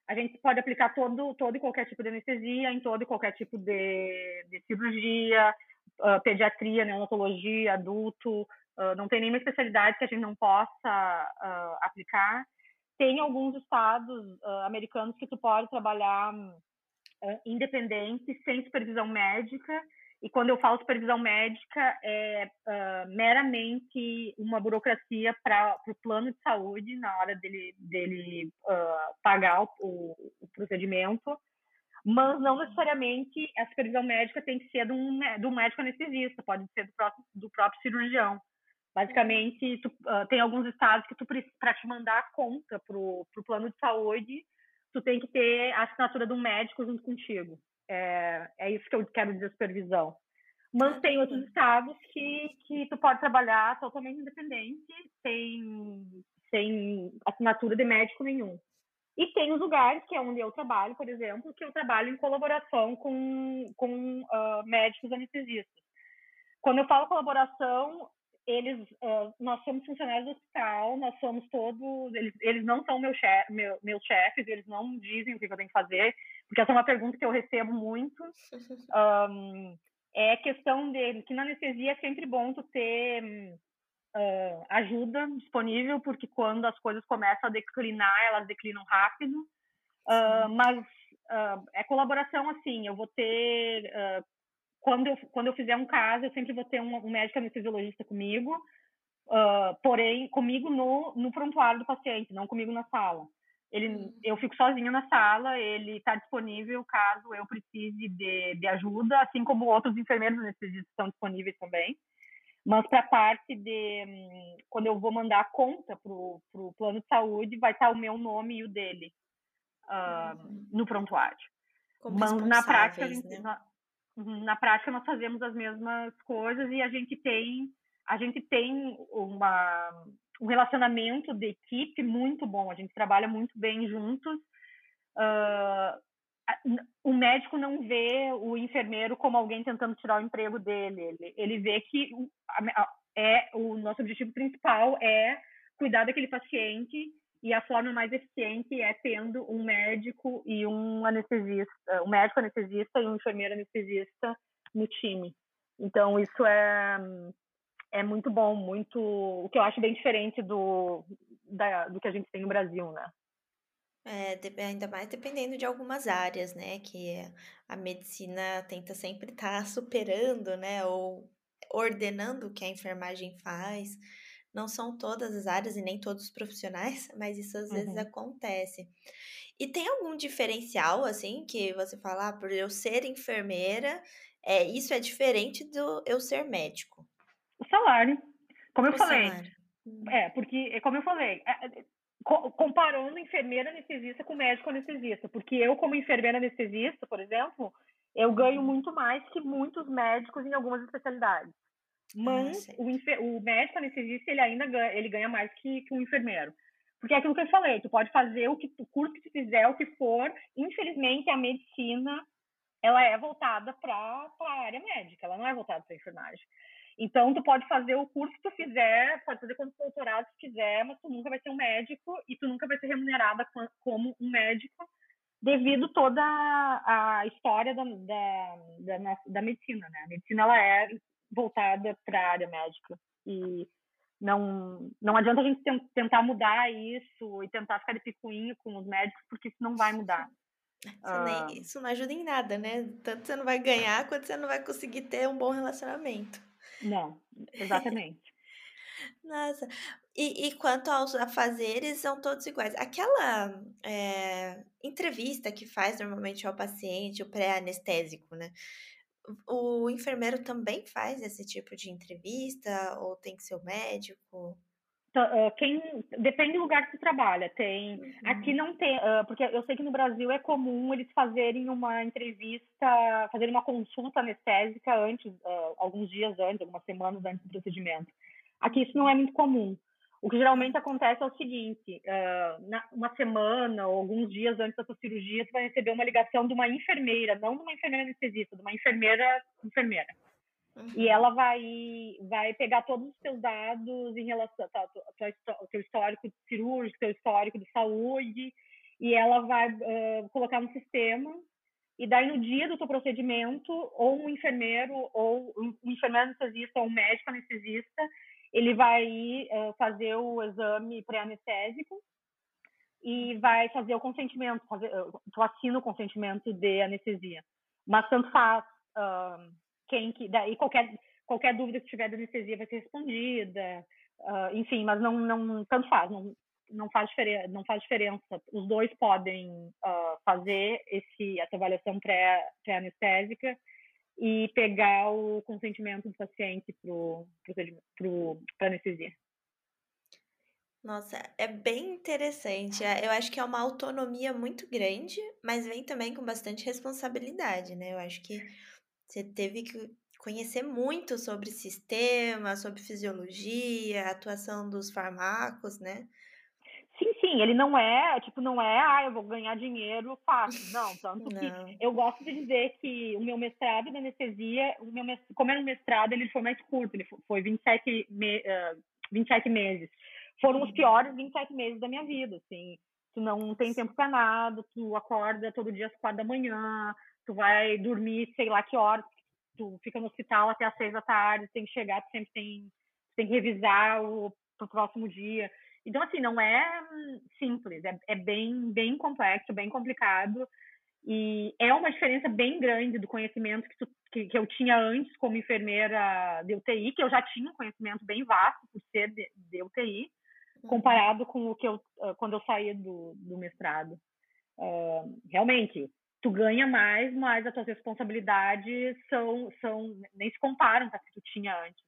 A gente pode aplicar todo, todo e qualquer tipo de anestesia em todo e qualquer tipo de, de cirurgia, uh, pediatria, neonatologia, adulto. Uh, não tem nenhuma especialidade que a gente não possa uh, aplicar. Tem alguns estados americanos que tu pode trabalhar uh, independente, sem supervisão médica. E quando eu falo supervisão médica, é uh, meramente uma burocracia para o plano de saúde na hora dele, dele uh, pagar o, o, procedimento, mas não necessariamente a supervisão médica tem que ser de um médico anestesista, pode ser do próprio, do próprio cirurgião. Basicamente, tu, uh, tem alguns estados que tu para te mandar a conta para o plano de saúde, tu tem que ter a assinatura de um médico junto contigo. É, é isso que eu quero dizer supervisão. Mas tem outros estados que, que tu pode trabalhar totalmente independente, sem, sem assinatura de médico nenhum. E tem os lugares, que é onde eu trabalho, por exemplo, que eu trabalho em colaboração com, com uh, médicos anestesistas. Quando eu falo colaboração, eles, uh, nós somos funcionários do hospital, nós somos todos, eles, eles não são meu chef, meu, meus chefes, eles não dizem o que eu tenho que fazer, porque essa é uma pergunta que eu recebo muito. Um, é questão de que na anestesia é sempre bom tu ter uh, ajuda disponível, porque quando as coisas começam a declinar, elas declinam rápido. Uh, mas é colaboração assim, eu vou ter quando eu quando eu fizer um caso, eu sempre vou ter um, um médico anestesiologista comigo, porém comigo no no prontuário do paciente, não comigo na sala. Ele, uhum. eu fico sozinha na sala, ele está disponível caso eu precise de, de ajuda, assim como outros enfermeiros anestesistas estão disponíveis também. Mas para a parte de hum, quando eu vou mandar a conta para o plano de saúde, vai estar tá o meu nome e o dele uh, uhum. no prontuário. Como Mas na prática, né? na, na prática nós fazemos as mesmas coisas e a gente tem a gente tem uma um relacionamento de equipe muito bom. A gente trabalha muito bem juntos. Uh, o médico não vê o enfermeiro como alguém tentando tirar o emprego dele. Ele, ele vê que é o nosso objetivo principal é cuidar daquele paciente e a forma mais eficiente é tendo um médico e um anestesista, um médico anestesista e um enfermeiro anestesista no time. Então isso é é muito bom, muito o que eu acho bem diferente do, da, do que a gente tem no Brasil, né? É, ainda mais dependendo de algumas áreas, né? Que a medicina tenta sempre estar tá superando, né? Ou ordenando o que a enfermagem faz. Não são todas as áreas e nem todos os profissionais, mas isso às vezes uhum. acontece. E tem algum diferencial, assim, que você fala, ah, por eu ser enfermeira, é, isso é diferente do eu ser médico? O salário. Como eu o falei. Salário. Hum. É, porque, é como eu falei, é, é comparando enfermeira anestesista com médico anestesista, porque eu, como enfermeira anestesista, por exemplo, eu ganho uhum. muito mais que muitos médicos em algumas especialidades. Mas ah, o, o, médico anestesista, ele ainda ganha, ele ganha mais que, que um enfermeiro. Porque é aquilo que eu falei, tu pode fazer o, que, o curso que tu fizer, o que for. Infelizmente, a medicina, ela é voltada para a área médica, ela não é voltada para enfermagem. Então, tu pode fazer o curso que tu fizer, pode fazer quantos doutorados tu quiser, mas tu nunca vai ser um médico e tu nunca vai ser remunerada como um médico devido toda a história da, da, da, da medicina, né? A medicina, ela é voltada para a área médica e não, não adianta a gente tentar mudar isso e tentar ficar de picuinho com os médicos, porque isso não vai mudar. Isso, nem, ah. isso não ajuda em nada, né? Tanto você não vai ganhar, quanto você não vai conseguir ter um bom relacionamento. Não, exatamente. Nossa, e, e, quanto aos afazeres, são todos iguais. Aquela é, entrevista que faz normalmente ao paciente, o pré-anestésico, né? O enfermeiro também faz esse tipo de entrevista ou tem que ser o médico? uh, quem depende do lugar que você trabalha. Tem uhum. aqui não tem, uh, porque eu sei que no Brasil é comum eles fazerem uma entrevista, fazerem uma consulta anestésica antes, uh, alguns dias antes, algumas semanas antes do procedimento. Aqui isso não é muito comum. O que geralmente acontece é o seguinte: na, uma semana ou alguns dias antes da sua cirurgia, você vai receber uma ligação de uma enfermeira, não de uma enfermeira anestesista, de uma enfermeira enfermeira Uhum. E ela vai, vai pegar todos os seus dados em relação ao teu histórico cirúrgico, teu histórico de saúde, e ela vai uh, colocar no sistema. E daí, no dia do teu procedimento, ou um enfermeiro, ou um enfermeiro anestesista, ou um médico anestesista, ele vai uh, fazer o exame pré-anestésico e vai fazer o consentimento, fazer, uh, tu assina o consentimento de anestesia. Mas tanto faz uh, quem que daí qualquer qualquer dúvida que tiver da anestesia vai ser respondida, uh, enfim, mas não não tanto faz, não não faz diferença, não faz diferença. Os dois podem uh, fazer esse essa avaliação pré pré anestésica e pegar o consentimento do paciente para anestesia. Nossa, é bem interessante. É, eu acho que é uma autonomia muito grande, mas vem também com bastante responsabilidade, né? Eu acho que você teve que conhecer muito sobre sistema, sobre fisiologia, atuação dos fármacos, né? Sim, sim, ele não é, tipo, não é, ah, eu vou ganhar dinheiro fácil. Não, tanto não. que eu gosto de dizer que o meu mestrado de anestesia, o meu, como era um mestrado, ele foi mais curto, ele foi 27, me, uh, 27 meses. Foram os uhum. piores 27 meses da minha vida, assim. Tu não tem tempo para nada, tu acorda todo dia às quatro da manhã, tu vai dormir sei lá que horas, tu fica no hospital até às seis da tarde, tem que chegar, tu sempre tem, tem que revisar o pro próximo dia. Então, assim, não é simples, é, é bem, bem complexo, bem complicado. E é uma diferença bem grande do conhecimento que, tu, que, que, eu tinha antes como enfermeira de UTI, que eu já tinha um conhecimento bem vasto por ser de, de UTI, uhum. comparado com o que eu ah, quando eu saí do, do mestrado. Uh, realmente, tu ganha mais, mas as tuas responsabilidades são, são nem se comparam com as que tu tinha antes.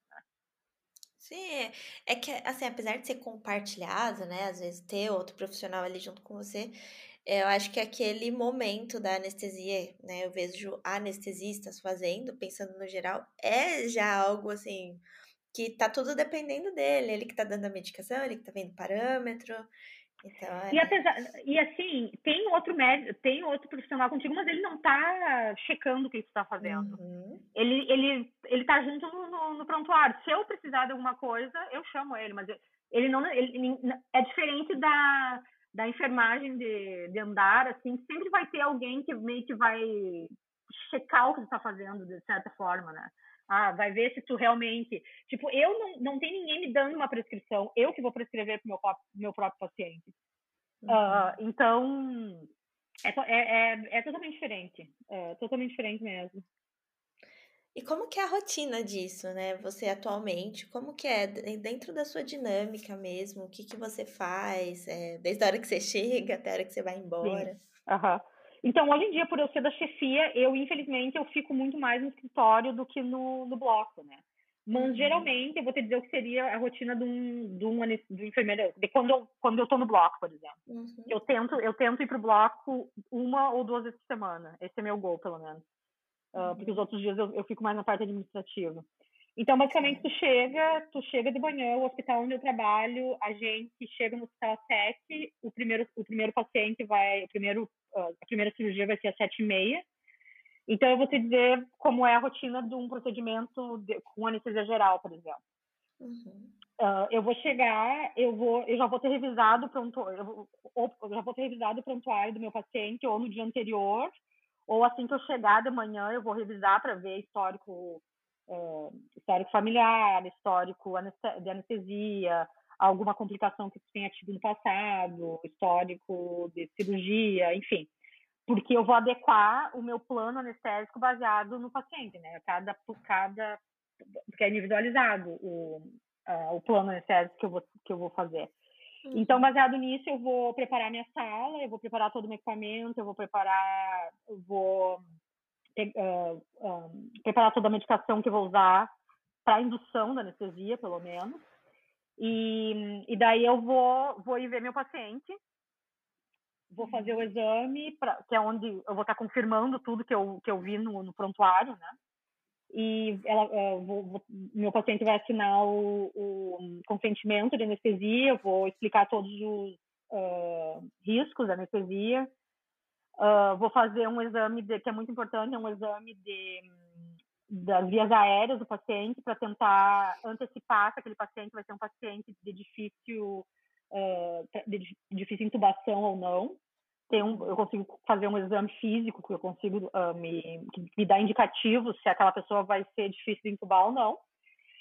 Sim, é que, assim, apesar de ser compartilhado, né, às vezes ter outro profissional ali junto com você, eu acho que aquele momento da anestesia, né, eu vejo anestesistas fazendo, pensando no geral, é já algo, assim, que tá tudo dependendo dele, ele que tá dando a medicação, ele que tá vendo parâmetro, então, é... e, apesar, e assim, tem outro médico, tem outro profissional contigo, mas ele não tá checando o que tu tá fazendo. Uhum. Ele, ele, ele tá junto no, no, no, prontuário. Se eu precisar de alguma coisa, eu chamo ele, mas ele não. Ele, é diferente da, da enfermagem de, de andar, assim, sempre vai ter alguém que meio que vai checar o que tu tá fazendo, de certa forma, né? Ah, vai ver se tu realmente. Tipo, eu não, não tem ninguém me dando uma prescrição, eu que vou prescrever para o meu, meu próprio paciente. Uhum. Uh, então, é, é, é, é, totalmente diferente. É totalmente diferente mesmo. E como que é a rotina disso, né? Você atualmente, como que é dentro da sua dinâmica mesmo? O que que você faz? É, desde a hora que você chega até a hora que você vai embora? Aham. Então, hoje em dia, por eu ser da chefia, eu, infelizmente, eu fico muito mais no escritório do que no, no bloco, né? Mas, uhum. geralmente, eu vou te dizer o que seria a rotina de um, de um, de um enfermeiro, de quando eu, quando eu tô no bloco, por exemplo. Uhum. Eu, tento, eu tento ir pro bloco uma ou duas vezes por semana. Esse é meu gol, pelo menos. Uh, porque os outros dias eu, eu fico mais na parte administrativa. Então, basicamente, tu chega, tu chega de manhã, o hospital onde eu trabalho, a gente chega no hospital às sete, o primeiro, o primeiro paciente vai, o primeiro, uh, a primeira cirurgia vai ser às sete e meia. Então, eu vou te dizer como é a rotina de um procedimento de, com anestesia geral, por exemplo. Uhum. Uh, eu vou chegar, eu vou, eu já vou ter revisado o prontuário, eu, eu já vou ter revisado o prontuário do meu paciente ou no dia anterior, ou assim que eu chegar de manhã, eu vou revisar para ver histórico é, histórico familiar, histórico de anestesia, alguma complicação que tu tenha tido no passado, histórico de cirurgia, enfim. Porque eu vou adequar o meu plano anestésico baseado no paciente, né? Cada, cada, porque é individualizado o, uh, o plano anestésico que eu vou, que eu vou fazer. Uhum. Então, baseado nisso, eu vou preparar minha sala, eu vou preparar todo o meu equipamento, eu vou preparar, eu vou uh, uh, preparar toda a medicação que vou usar para indução da anestesia, pelo menos. E, e daí eu vou, vou ir ver meu paciente, vou fazer o exame, pra, que é onde eu vou estar confirmando tudo que eu, que eu vi no, no prontuário, né? E ela, uh, vou, vou, meu paciente vai assinar o, o, consentimento de anestesia, vou explicar todos os uh, riscos da anestesia, Uh, vou fazer um exame de, que é muito importante, é um exame de, das vias aéreas do paciente para tentar antecipar se aquele paciente vai ser um paciente de difícil, uh, de difícil intubação ou não. Tem um, eu consigo fazer um exame físico que eu consigo uh, me, me dá indicativos se aquela pessoa vai ser difícil de intubar ou não.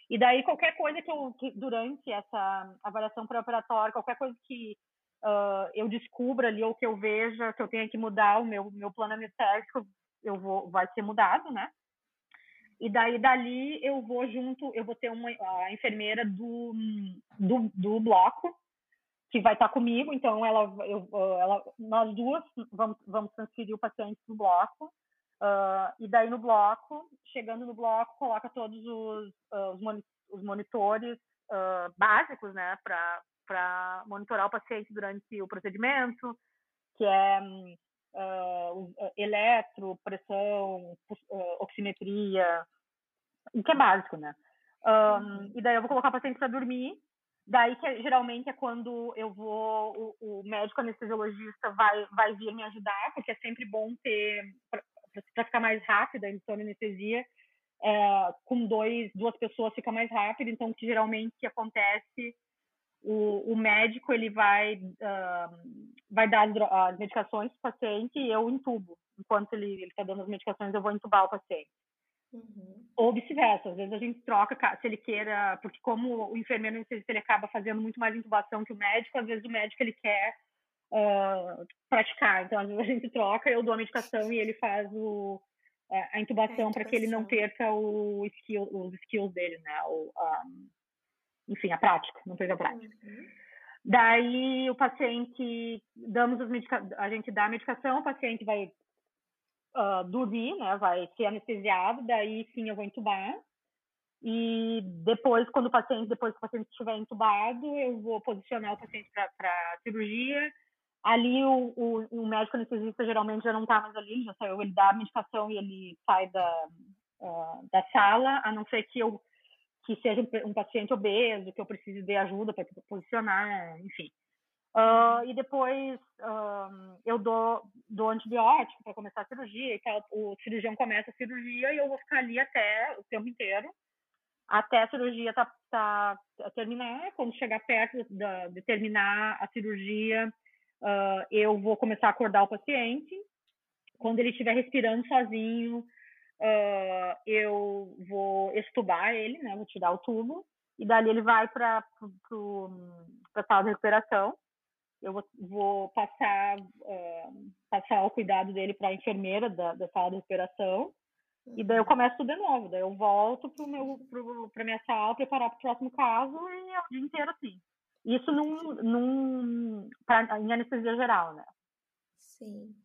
E daí qualquer coisa que eu que durante essa avaliação pré-operatória, qualquer coisa que uh, eu descubra ali ou que eu veja que eu tenha que mudar o meu meu plano anestésico, eu vou vai ser mudado, né? E daí dali eu vou junto, eu vou ter uma a enfermeira do, do, do bloco que vai estar comigo, então ela, eu, ela nós duas vamos, vamos transferir o paciente para o bloco. Uh, e daí no bloco, chegando no bloco, coloca todos os, uh, os, monitores uh, básicos, né, para para monitorar o paciente durante o procedimento, que é uh, eletro, pressão, uh, oximetria, que é básico, né? Um, uhum. E daí eu vou colocar o paciente para dormir. Daí que é, geralmente é quando eu vou, o, o, médico anestesiologista vai, vai vir me ajudar, porque é sempre bom ter, para ficar mais rápida a indução de anestesia, é, com dois, duas pessoas fica mais rápido. Então, o que geralmente acontece o, o médico ele vai uh, vai dar as, medicações para o paciente e eu intubo. Enquanto ele está dando as medicações, eu vou intubar o paciente. Uhum. Ou vice-versa, às vezes a gente troca, se ele queira, porque como o enfermeiro ele acaba fazendo muito mais intubação que o médico, às vezes o médico ele quer uh, praticar, então às vezes a gente troca, eu dou a medicação e ele faz o, a intubação para que ele não perca o skill, os skills dele, né? O, um, enfim, a prática, não perca a prática. Uhum. Daí o paciente, damos as medica a gente dá a medicação, o paciente vai uh, dormir, né? Vai ser anestesiado, daí sim eu vou entubar. E depois, quando o paciente, depois que o paciente estiver entubado, eu vou posicionar o paciente para cirurgia. Ali o, o, o, médico anestesista geralmente já não está mais ali, já saiu, ele dá a medicação e ele sai da, uh, da sala, a não ser que eu que seja um, paciente obeso, que eu precise de ajuda para posicionar, enfim. Uh, e depois uh, eu dou, dou antibiótico para começar a cirurgia e tal. O cirurgião começa a cirurgia e eu vou ficar ali até o tempo inteiro, até a cirurgia tá, tá terminar. Quando chegar perto de, de terminar a cirurgia, uh, eu vou começar a acordar o paciente. Quando ele estiver respirando sozinho, eu vou estubar ele, né? Vou tirar o tubo e dali ele vai para a sala de recuperação eu vou, vou passar, uh, passar o cuidado dele para a enfermeira da, da sala de recuperação. E daí eu uhum. começo tudo de novo. Daí eu volto para minha sala, preparar para o próximo caso e é o dia inteiro assim. Isso num, num, pra, em anestesia geral, né? Sim.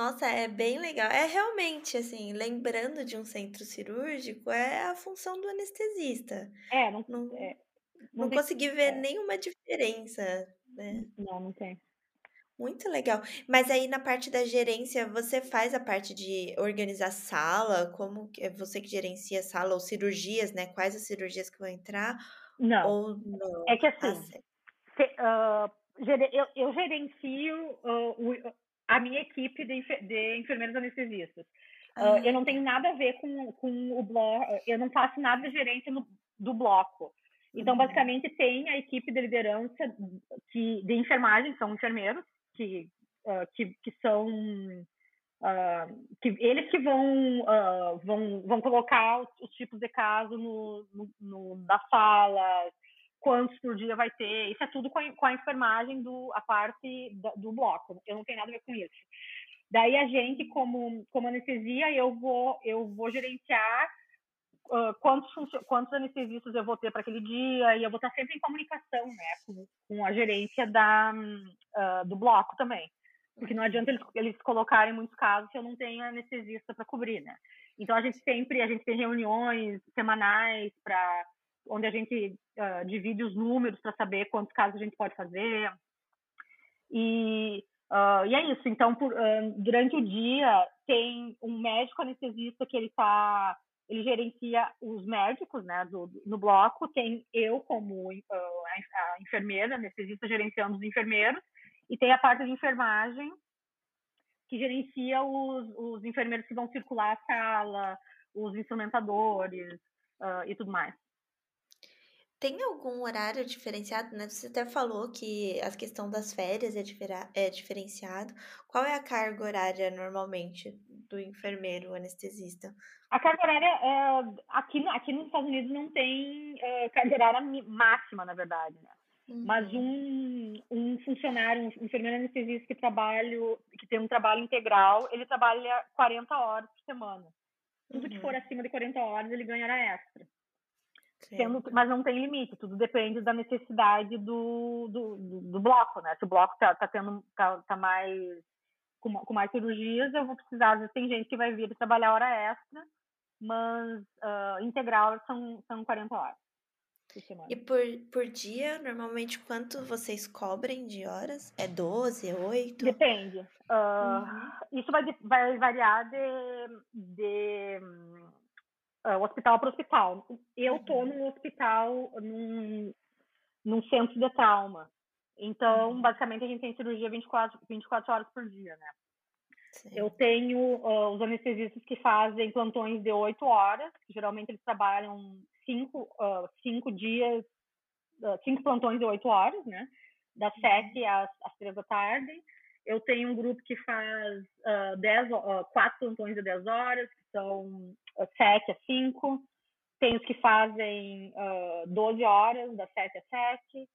Nossa, é bem legal. É realmente, assim, lembrando de um centro cirúrgico, é a função do anestesista. É, não, não, é, não, não consegui ver é. nenhuma diferença né? Não, não tem. Muito legal. Mas aí na parte da gerência, você faz a parte de organizar sala? Como é você que gerencia a sala ou cirurgias, né? Quais as cirurgias que vão entrar? Não. Ou não? É que assim, ah, se, uh, eu, eu, gerencio uh, a minha equipe de, de enfermeiros anestesistas. Uh, eu não tenho nada a ver com, com o bloco, eu não faço nada gerência no, do bloco. Então, uhum. basicamente, tem a equipe de liderança que, de enfermagem, são enfermeiros, que, uh, que, que são. Uh, que eles que vão, uh, vão, vão colocar os, os, tipos de caso no, no, no, na sala, quantos por dia vai ter, isso é tudo com a, com a enfermagem do a parte da, do bloco. Eu não tenho nada a ver com isso. Daí a gente, como, como anestesia, eu vou, eu vou gerenciar uh, quantos, quantos anestesistas eu vou ter para aquele dia, e eu vou estar sempre em comunicação né, com, com a gerência da, uh, do bloco também. Porque não adianta eles, eles colocarem muitos casos se eu não tenho anestesista para cobrir, né? Então a gente sempre a gente tem reuniões semanais para onde a gente uh, divide os números para saber quantos casos a gente pode fazer. E, uh, e é isso. Então, por, uh, durante o dia, tem um médico anestesista que ele está ele gerencia os médicos, né, do, no bloco, tem eu como a, a enfermeira, anestesista gerenciando os enfermeiros, e tem a parte de enfermagem, que gerencia os, os enfermeiros que vão circular a sala, os instrumentadores uh, e tudo mais. Tem algum horário diferenciado, né? Você até falou que a questão das férias é, é diferenciado. Qual é a carga horária normalmente do enfermeiro anestesista? A carga horária, é, aqui, aqui nos Estados Unidos não tem é, carga horária máxima, na verdade, né? Uhum. Mas um, um funcionário, um enfermeiro anestesista que trabalha, que tem um trabalho integral, ele trabalha 40 horas por semana. Tudo uhum. que for acima de 40 horas, ele ganhará extra. Sendo, mas não tem limite, tudo depende da necessidade do, do, do, do bloco, né? Se o bloco tá, tá tendo tá, tá mais com, com, mais cirurgias, eu vou precisar, às vezes tem gente que vai vir trabalhar hora extra, mas uh, integral são, são 40 horas. E por, por dia, normalmente, quanto vocês cobrem de horas? É 12, é 8? Depende. Uh, uhum. Isso vai, vai variar de, de uh, hospital para hospital. Eu uhum. num hospital, num, num centro de trauma. Então, uhum. basicamente, a gente tem cirurgia 24, 24 horas por dia, né? Sim. Eu tenho uh, os anestesistas que fazem plantões de 8 horas, geralmente eles trabalham 5 uh, cinco dias, uh, cinco plantões de 8 horas, né? Das 7 uhum. às, às 3 da tarde. Eu tenho um grupo que faz uh, dez, uh, quatro plantões de 10 horas, que são 7 às 5, tem os que fazem uh, 12 horas, das 7 às 7,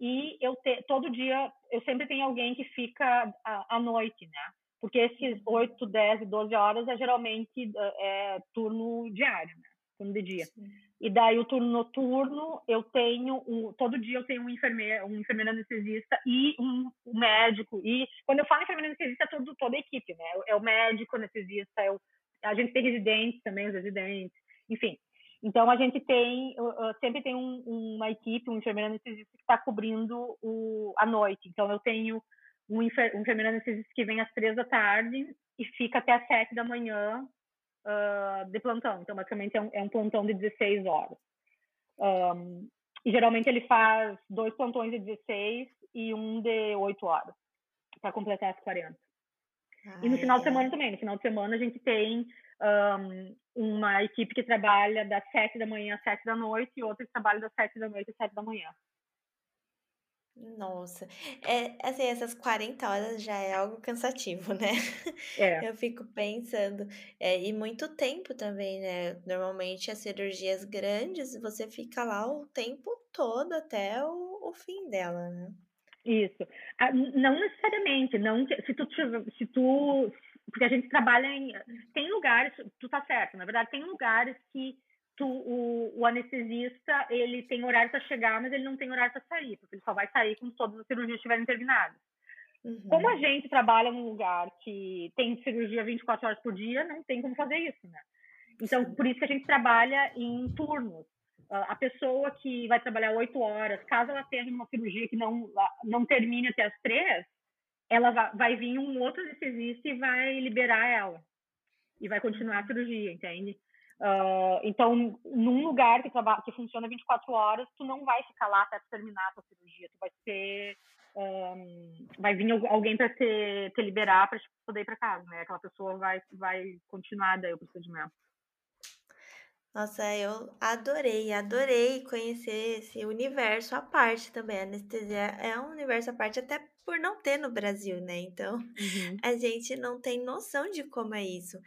e eu te, todo dia, eu sempre tenho alguém que fica à, à noite, né? Porque esses 8, 10 e 12 horas é geralmente é, turno diário, né? Turno de dia. Sim. E daí o turno noturno, eu tenho um, todo dia eu tenho um enfermeiro, um enfermeiro anestesista e um, um médico. E quando eu falo enfermeiro anestesista, é todo, toda a equipe, né? É o médico anestesista, é o, a gente tem residentes também, os residentes, enfim. Então a gente tem sempre tem um, uma equipe, um enfermeiro anestesista que está cobrindo o, a noite. Então eu tenho um, um enfermeiro anestesista que vem às três da tarde e fica até às sete da manhã uh, de plantão. Então, basicamente, é um, é um plantão de 16 horas. Um, e geralmente ele faz dois plantões de 16 e um de 8 horas, para completar as 40. Ah, e no final é. de semana também. No final de semana a gente tem um, uma equipe que trabalha das 7 da manhã às 7 da noite e outra que trabalha das 7 da noite às 7 da manhã. Nossa, é assim, essas 40 horas já é algo cansativo, né? É. Eu fico pensando, é, e muito tempo também, né? Normalmente as cirurgias grandes, você fica lá o tempo todo até o, o fim dela, né? Isso. Ah, não necessariamente, não se tu se tu porque a gente trabalha em tem lugares, tu tá certo, na verdade tem lugares que tu, o, o, anestesista ele tem horário para chegar, mas ele não tem horário para sair, porque ele só vai sair quando todas as cirurgias estiverem terminadas. Uhum. Como a gente trabalha num lugar que tem cirurgia 24 horas por dia, não tem como fazer isso, né? Então, por isso que a gente trabalha em turnos. A pessoa que vai trabalhar oito horas, caso ela tenha uma cirurgia que não, não termine até as três, ela vai, vir um outro anestesista e vai liberar ela. E vai continuar a cirurgia, entende? Uh, então, num lugar que, que funciona 24 horas, tu não vai ficar lá até terminar a tua cirurgia. Tu vai ter. Um, vai vir alguém para te, te liberar para poder ir para casa, né? Aquela pessoa vai, vai continuar daí o procedimento. Nossa, eu adorei, adorei conhecer esse universo à parte também. A anestesia é um universo à parte, até por não ter no Brasil, né? Então, uhum. a gente não tem noção de como é isso.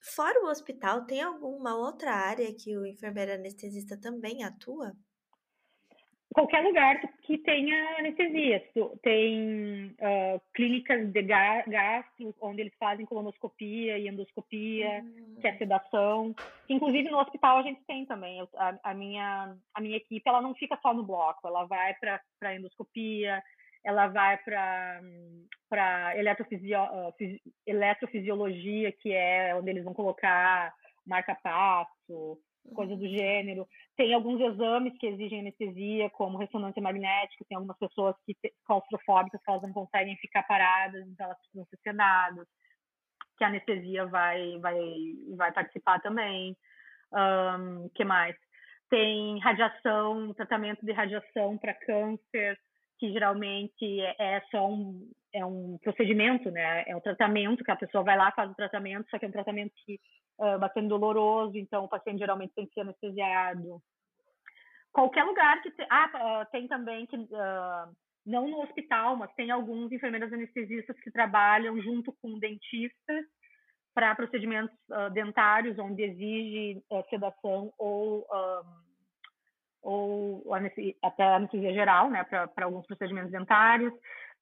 Fora o hospital, tem alguma outra área que o enfermeiro anestesista também atua? Qualquer lugar que tenha anestesia. Tem uh, clínicas de gastro, onde eles fazem colonoscopia e endoscopia, uhum. que é sedação. Inclusive no hospital a gente tem também. A, a, minha, a minha equipe ela não fica só no bloco, ela vai para endoscopia, ela vai para para eletrofisio, uh, eletrofisiologia, que é onde eles vão colocar marca-passo, coisa do gênero. Tem alguns exames que exigem anestesia, como ressonância magnética. Tem algumas pessoas que claustrofóbicas que elas não conseguem ficar paradas, então elas precisam ser sedadas. Que a anestesia vai vai vai participar também. Um, que mais? Tem radiação, tratamento de radiação para câncer que geralmente é, é só um, é um procedimento, né? É um tratamento que a pessoa vai lá, faz o tratamento, só que é um tratamento que uh, bastante doloroso, então o paciente geralmente tem que ser anestesiado. Qualquer lugar que... Te... Ah, tem também que... Uh, não no hospital, mas tem alguns enfermeiros anestesistas que trabalham junto com dentistas para procedimentos uh, dentários, onde exige uh, sedação ou ou até anestesia geral, né, para alguns procedimentos dentários.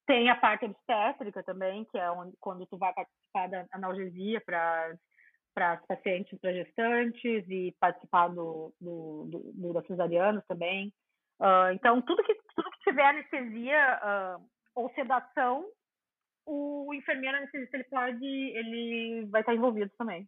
Tem a parte obstétrica também, que é onde, quando tu vai participar da analgesia para para pacientes, para gestantes e participar do, do, do, do da cesariana também. Uh, então, tudo que, tudo que tiver anestesia uh, ou sedação, o enfermeiro anestesista ele pode, ele vai estar envolvido também.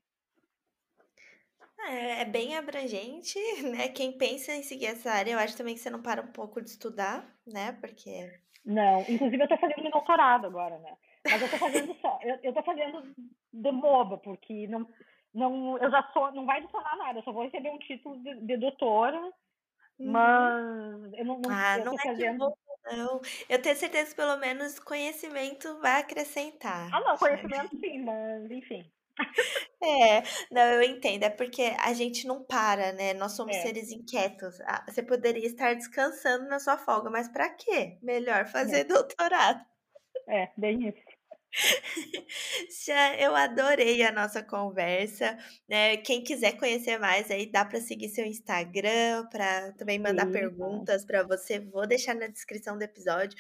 É, é bem abrangente, né? Quem pensa em seguir essa área, eu acho também que você não para um pouco de estudar, né? Porque. Não, inclusive eu tô fazendo meu doutorado agora, né? Mas eu tô fazendo só, eu, eu tô fazendo de boba, porque não, não, eu já sou, não vai adicionar nada, eu só vou receber um título de, de doutora, uhum. mas eu não, não, ah, eu não é fazendo. Não. Eu tenho certeza que pelo menos conhecimento vai acrescentar. Ah, não, conhecimento sim, mas enfim. É, não, eu entendo. É porque a gente não para, né? Nós somos é. seres inquietos. Ah, você poderia estar descansando na sua folga, mas para quê? Melhor fazer é. doutorado. É, bem isso. Eu adorei a nossa conversa, né? Quem quiser conhecer mais aí, dá para seguir seu Instagram, para também mandar Sim, perguntas para você. Vou deixar na descrição do episódio.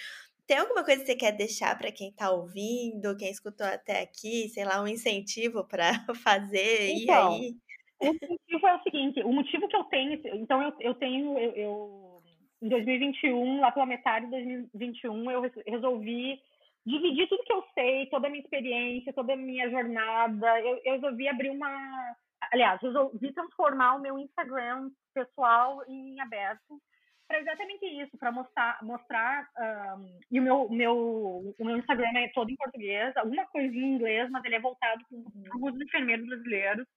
Tem alguma coisa que você quer deixar para quem está ouvindo, quem escutou até aqui, sei lá, um incentivo para fazer então, e aí? O motivo é o seguinte, o motivo que eu tenho, então eu, eu tenho, eu, eu em 2021, lá pela metade de 2021, eu resolvi dividir tudo que eu sei, toda a minha experiência, toda a minha jornada. Eu, eu resolvi abrir uma. Aliás, resolvi transformar o meu Instagram pessoal em aberto para exatamente isso, para mostrar, mostrar um, e o meu, meu, o meu Instagram é todo em português, alguma coisinha em inglês, mas ele é voltado para os enfermeiros brasileiros,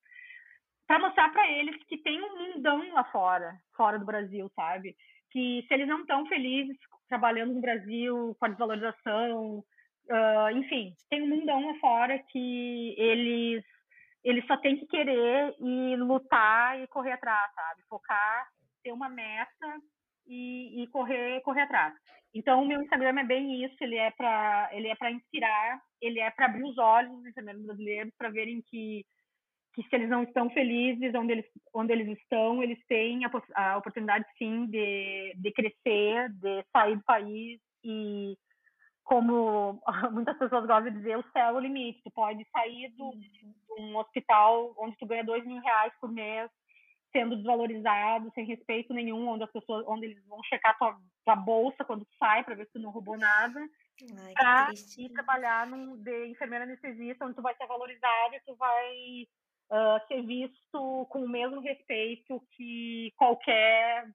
para mostrar para eles que tem um mundão lá fora, fora do Brasil, sabe? Que se eles não estão felizes trabalhando no Brasil, com a desvalorização, Uh, enfim, tem um mundão lá fora que eles, eles só têm que querer e lutar e correr atrás, sabe? Focar, ter uma meta e, e correr, correr atrás. Então, o meu Instagram é bem isso, ele é para ele é para inspirar, ele é para abrir os olhos dos enfermeiros brasileiros para verem que que se eles não estão felizes onde eles onde eles estão, eles têm a, a oportunidade sim de, de crescer, de sair do país e como muitas pessoas gostam de dizer, o céu é o limite. Tu pode sair do, de um hospital onde tu ganha dois mil reais por mês, sendo desvalorizado, sem respeito nenhum, onde as pessoas, onde eles vão checar tua, tua bolsa quando tu sai para ver se tu não roubou nada, pra ir trabalhar num, de enfermeira anestesista, onde tu vai ser valorizado e tu vai uh, ser visto com o mesmo respeito que qualquer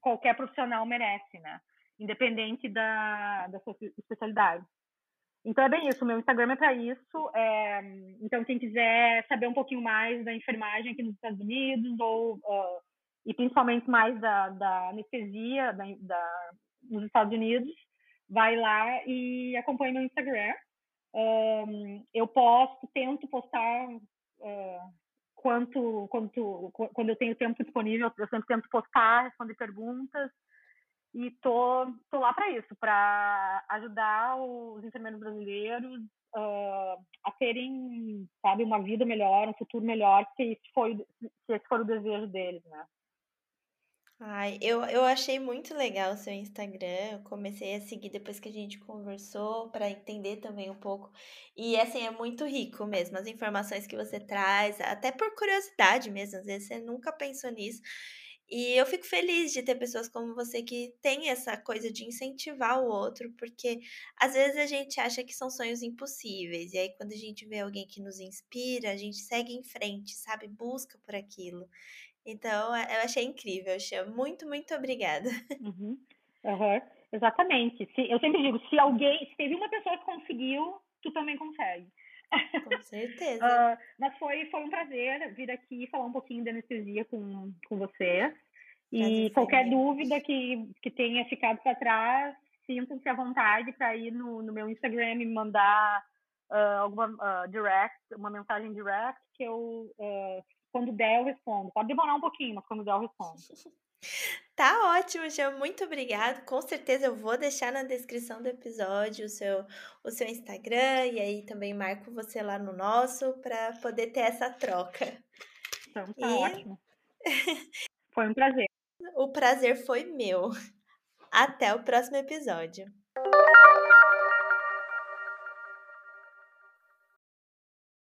qualquer profissional merece, né? independente da, da sua especialidade. Então é bem isso, meu Instagram é para isso. É, então, quem quiser saber um pouquinho mais da enfermagem aqui nos Estados Unidos, ou, uh, e principalmente mais da, da anestesia da, da, nos Estados Unidos, vai lá e acompanhe meu Instagram. Um, eu posto, tento postar uh, quanto, quanto, quando eu tenho tempo disponível, eu sempre tento postar, responder perguntas. E tô, tô lá para isso, para ajudar os enfermeiros brasileiros uh, a terem, sabe, uma vida melhor, um futuro melhor, se esse for, se esse for o desejo deles, né? Ai, eu, eu achei muito legal o seu Instagram. Eu comecei a seguir depois que a gente conversou para entender também um pouco. E assim, é muito rico mesmo as informações que você traz, até por curiosidade mesmo. Às vezes você nunca pensou nisso. E eu fico feliz de ter pessoas como você que tem essa coisa de incentivar o outro, porque às vezes a gente acha que são sonhos impossíveis, e aí quando a gente vê alguém que nos inspira, a gente segue em frente, sabe? Busca por aquilo. Então, eu achei incrível, Xia. Muito, muito obrigada. Uhum. Uhum. Exatamente. Se, eu sempre digo, se alguém, se teve uma pessoa que conseguiu, tu também consegue. Com certeza. uh, mas foi, foi um prazer vir aqui falar um pouquinho de anestesia com, com você. E qualquer dúvida que, que tenha ficado para trás, sintam-se à vontade para ir no, no meu Instagram e me mandar uh, alguma uh, direct, uma mensagem direct, que eu, quando der, eu respondo. Pode demorar um pouquinho, mas quando der, eu respondo. Tá ótimo, Jean. Muito obrigado. Com certeza eu vou deixar na descrição do episódio o seu, o seu Instagram e aí também marco você lá no nosso para poder ter essa troca. Então, tá e... ótimo. Foi um prazer. O prazer foi meu. Até o próximo episódio.